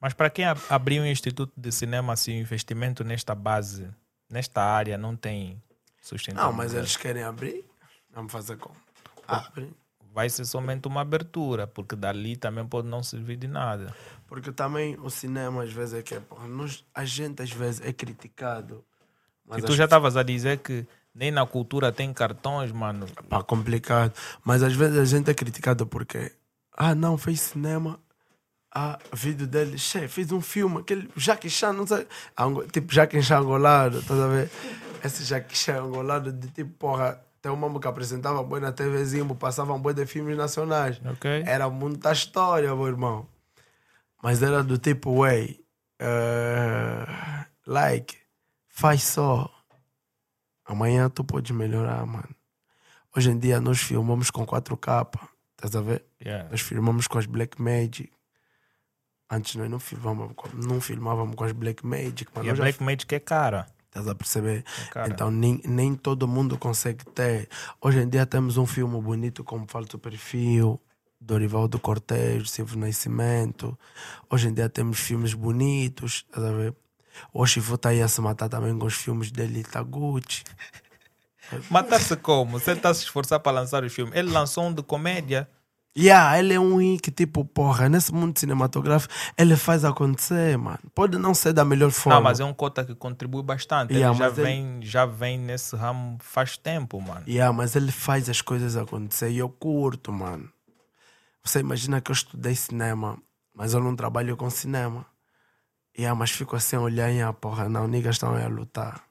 Mas para quem ab- abrir um instituto de cinema, se o investimento nesta base, nesta área, não tem sustentabilidade, Não, mas eles querem abrir. Vamos fazer como? Abre. vai ser somente uma abertura, porque dali também pode não servir de nada. Porque também o cinema às vezes é que é, porra, nós, a gente às vezes é criticado. E tu já estavas a dizer que Nem na cultura tem cartões, mano. Pá, complicado. Mas às vezes a gente é criticado porque. Ah, não, fez cinema. Ah, vídeo dele, che, fez um filme, aquele Jackie Chan, não sei. Ango, tipo Jackie Chan angolano, estás a ver? Esse Jackie Chan angolano de tipo, porra, tem um mambo que apresentava boi na TVzinho, passava um boi de filmes nacionais. Ok. Era muita história, meu irmão. Mas era do tipo, way, uh, like, faz só. Amanhã tu podes melhorar, mano. Hoje em dia nós filmamos com 4K, estás a ver? Yeah. Nós filmamos com as Black Magic. Antes nós não filmávamos não filmávamos com as Black Magic, mas E a nós já Black Magic é cara. Estás a perceber? É. Então nem, nem todo mundo consegue ter. Hoje em dia temos um filme bonito como Falso Perfil, Dorival do Cortejo, Silvio Nascimento. Hoje em dia temos filmes bonitos, estás a ver? O Chifu está aí a se matar também com os filmes dele Taguchi. Matar-se como? Você está a se esforçar para lançar o filme. Ele lançou um de comédia. Yeah, ele é um que tipo, porra, nesse mundo cinematográfico, ele faz acontecer, mano. Pode não ser da melhor forma. Não, mas é um cota que contribui bastante. Yeah, ele já ele- vem, já vem nesse ramo faz tempo, mano. Yeah, mas ele faz as coisas acontecer e eu curto, mano. Você imagina que eu estudei cinema, mas eu não trabalho com cinema. Yeah, mas fico assim a olhar e ah, porra, não, niggas estão a lutar.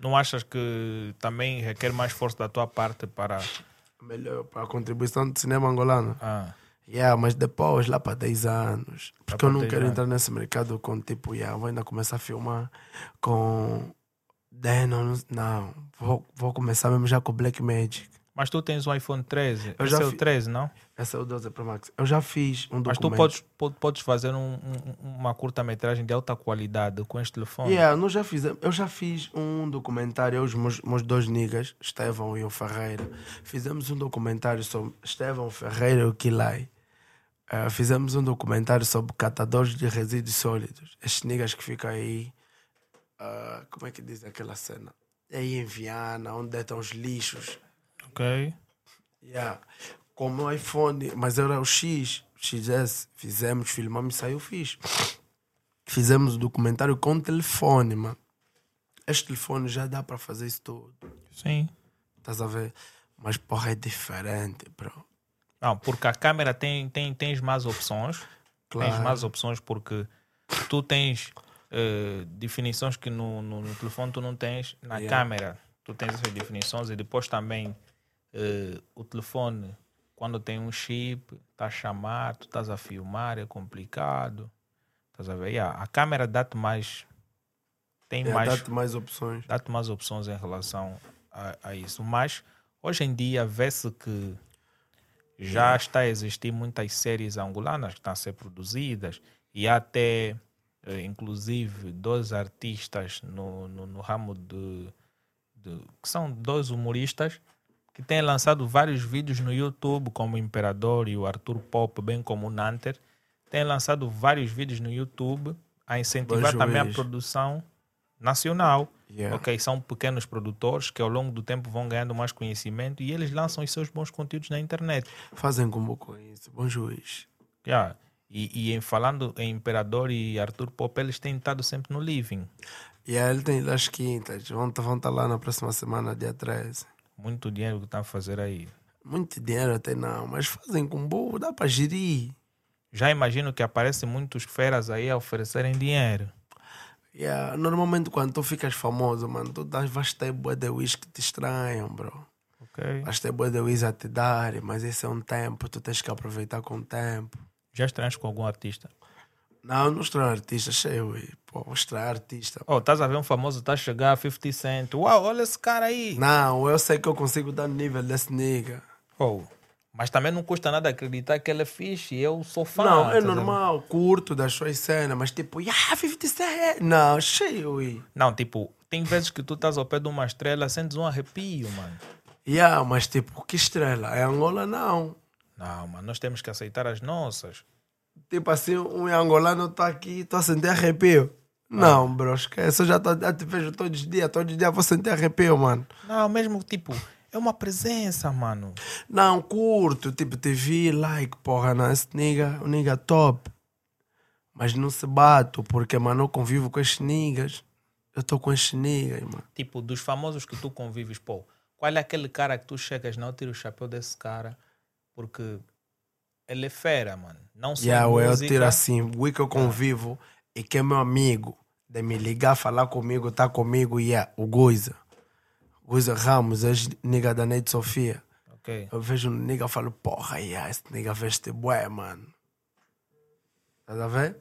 Não achas que também requer mais força da tua parte para. Melhor para a contribuição do cinema angolano. Ah, Yeah, mas depois, lá para 10 anos. Porque eu não 10 quero anos. entrar nesse mercado com tipo, yeah, vou ainda começar a filmar com. Denon, não. Vou, vou começar mesmo já com Black Magic. mas tu tens o iPhone 13. Eu Esse já é o fi- 13, não? É o 12 Pro Max. Eu já fiz um Mas tu documento. podes, po- podes fazer um- um- uma curta-metragem de alta qualidade com este telefone. Yeah, nós já fizemos, eu já fiz um documentário, eu, os meus, meus dois niggas, Estevão e o Ferreira, fizemos um documentário sobre Estevão Ferreira e o Kilai. Eh, fizemos um documentário sobre catadores de resíduos sólidos. Estes niggas que ficam aí, ah, como é que diz aquela cena? Aí em Viana, onde estão os lixos. Ok. Yeah. Com o iPhone, mas era o X, XS, fizemos, filmamos e saiu fixe. Fizemos o documentário com telefone, mano. Este telefone já dá para fazer isso tudo. Sim. Estás a ver? Mas porra, é diferente, bro. Não, porque a câmera tem, tem tens mais opções. Tens Claro. mais opções porque tu tens eh, definições que no, no, no telefone tu não tens na Yeah. câmera. Tu tens essas definições e depois também eh, o telefone, quando tem um chip, tá a chamar, tu estás a filmar, é complicado. Estás a ver? Yeah, a câmera dá-te mais. Tem É, mais Dá-te mais opções. dá-te mais opções em relação a, a isso. Mas hoje em dia vê-se que já está a existir muitas séries angolanas que estão a ser produzidas e há até, eh, inclusive, dois artistas no, no, no ramo de, de- que são dois humoristas que têm lançado vários vídeos no YouTube, como o Imperador e o Arthur Pop, bem como o Nanter, têm lançado vários vídeos no YouTube a incentivar Bom também a produção nacional. Yeah. Ok, são pequenos produtores que ao longo do tempo vão ganhando mais conhecimento e eles lançam os seus bons conteúdos na internet. Fazem como com isso. Bom juiz. Yeah. E, e em falando em Imperador e Arthur Pop, eles têm estado sempre no living. E aí ele tem lá as quintas. Vão estar vão tá lá na próxima semana, dia 13. Muito dinheiro que estão a fazer aí. Muito dinheiro até não, mas fazem com boa, dá para gerir. Já imagino que aparecem muitos feras aí a oferecerem dinheiro. Yeah, normalmente quando tu ficas famoso, mano, tu dás, vais ter boa de whisky que te estranham, bro. Ok? Vais ter boa de whisky a te dar, mas esse é um tempo, tu tens que aproveitar com o tempo. Já estranhas com algum artista? Não, não estranho artista, cheio, ui. pô, vou estranhar artista. Oh, estás a ver um famoso, está a chegar a 50 Cent. Uau, olha esse cara aí. Não, eu sei que eu consigo dar nível desse nigga. Oh, mas também não custa nada acreditar que ele é fixe. Eu sou fã. não, é ver? normal, curto das suas cenas, mas tipo, yeah, 50 Cent. Não, cheio, ui. Não, tipo, tem vezes que tu estás ao pé de uma estrela, sentes um arrepio, mano. Yeah, mas tipo, que estrela? É Angola, não. Não, mano, nós temos que aceitar as nossas. Tipo assim, um angolano tá aqui, tô a sentir arrepio. Não, bro, esquece. Eu já, tô, já te vejo todos os dias, todos os dias vou sentir arrepio, mano. Não, mesmo tipo, é uma presença, mano. Não, curto, tipo, te vi, like, porra, não, esse nigga, o nigga top. Mas não se bato, porque, mano, eu convivo com estes niggas. Eu tô com estes niggas, mano. Tipo, dos famosos que tu convives, pô, qual é aquele cara que tu chegas, não tira o chapéu desse cara, porque ele é fera, mano. Não só Yeah, ué, eu música, tiro assim, o que eu convivo e que é meu amigo, de me ligar, falar comigo, tá comigo, yeah, o Guiza. Guiza Ramos, ex-nigga da Neide Sofia. Ok. Eu vejo um nigga e falo, porra, yeah, esse nigga veste bué, mano. Tá a ver?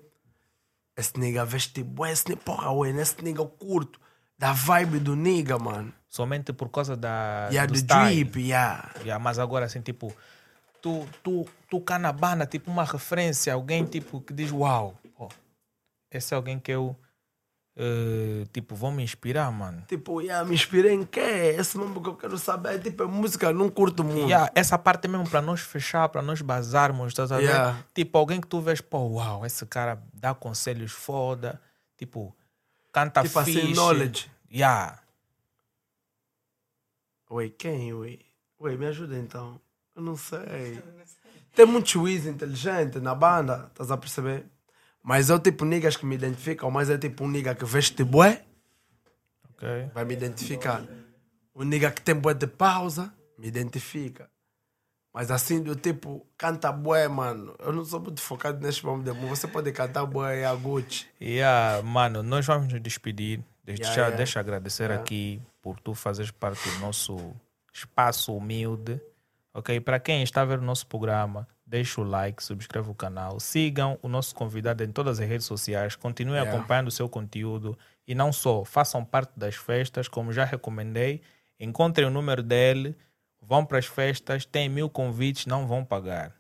Esse nigga veste bué, esse nigga, porra, ué, esse nigga eu curto. Da vibe do nigga, mano. Somente por causa da. Yeah, do do style. drip, yeah. Yeah, mas agora, assim, tipo, tu, tu, tu cá na banda, tipo, uma referência, alguém, tipo, que diz, uau, pô, esse é alguém que eu, eh, tipo, vou me inspirar, mano. Tipo, yeah, me inspirei em quê? Esse mesmo que eu quero saber. Tipo, é música, não curto muito. Yeah, essa parte mesmo para nós fechar, para nós bazarmos, estás a ver? Yeah. Tipo, alguém que tu vês, pô, uau, esse cara dá conselhos foda, tipo, canta Tipo fixe. assim, knowledge. Yeah. Oi, quem, oi? Oi, me ajuda então. Eu não sei. Tem muito juiz inteligente na banda, estás a perceber? Mas eu tipo niggas que me identificam, mas é tipo um nigga que veste bué, Ok. vai me identificar. Um nigga que tem bué de pausa, me identifica. Mas assim, do tipo, canta bué, mano. Eu não sou muito focado neste momento de música. Você pode cantar bué a Gucci. Yeah, mano, nós vamos nos despedir. Desde Yeah, yeah. deixa eu agradecer Yeah. aqui por tu fazeres parte do nosso espaço humilde. Ok? Para quem está a ver o nosso programa, deixa o like, subscreve o canal, sigam o nosso convidado em todas as redes sociais, continuem Yeah. acompanhando o seu conteúdo e não só, façam parte das festas, como já recomendei, encontrem o número dele, vão para as festas, tem mil convites, não vão pagar.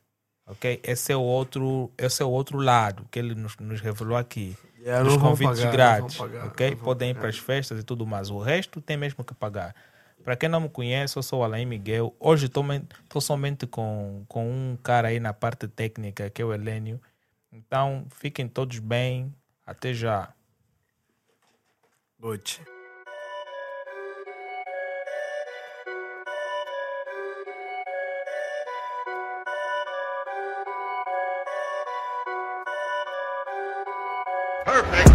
Ok? Esse é o outro, esse é o outro lado que ele nos, nos revelou aqui Yeah, vão convites pagar, grátis, pagar, ok? Podem ir para as festas e tudo mais. O resto tem mesmo que pagar. Para quem não me conhece, eu sou o Alain Miguel. Hoje estou somente com, com um cara aí na parte técnica, que é o Helênio. Então, fiquem todos bem. Até já. Gucci. Perfect.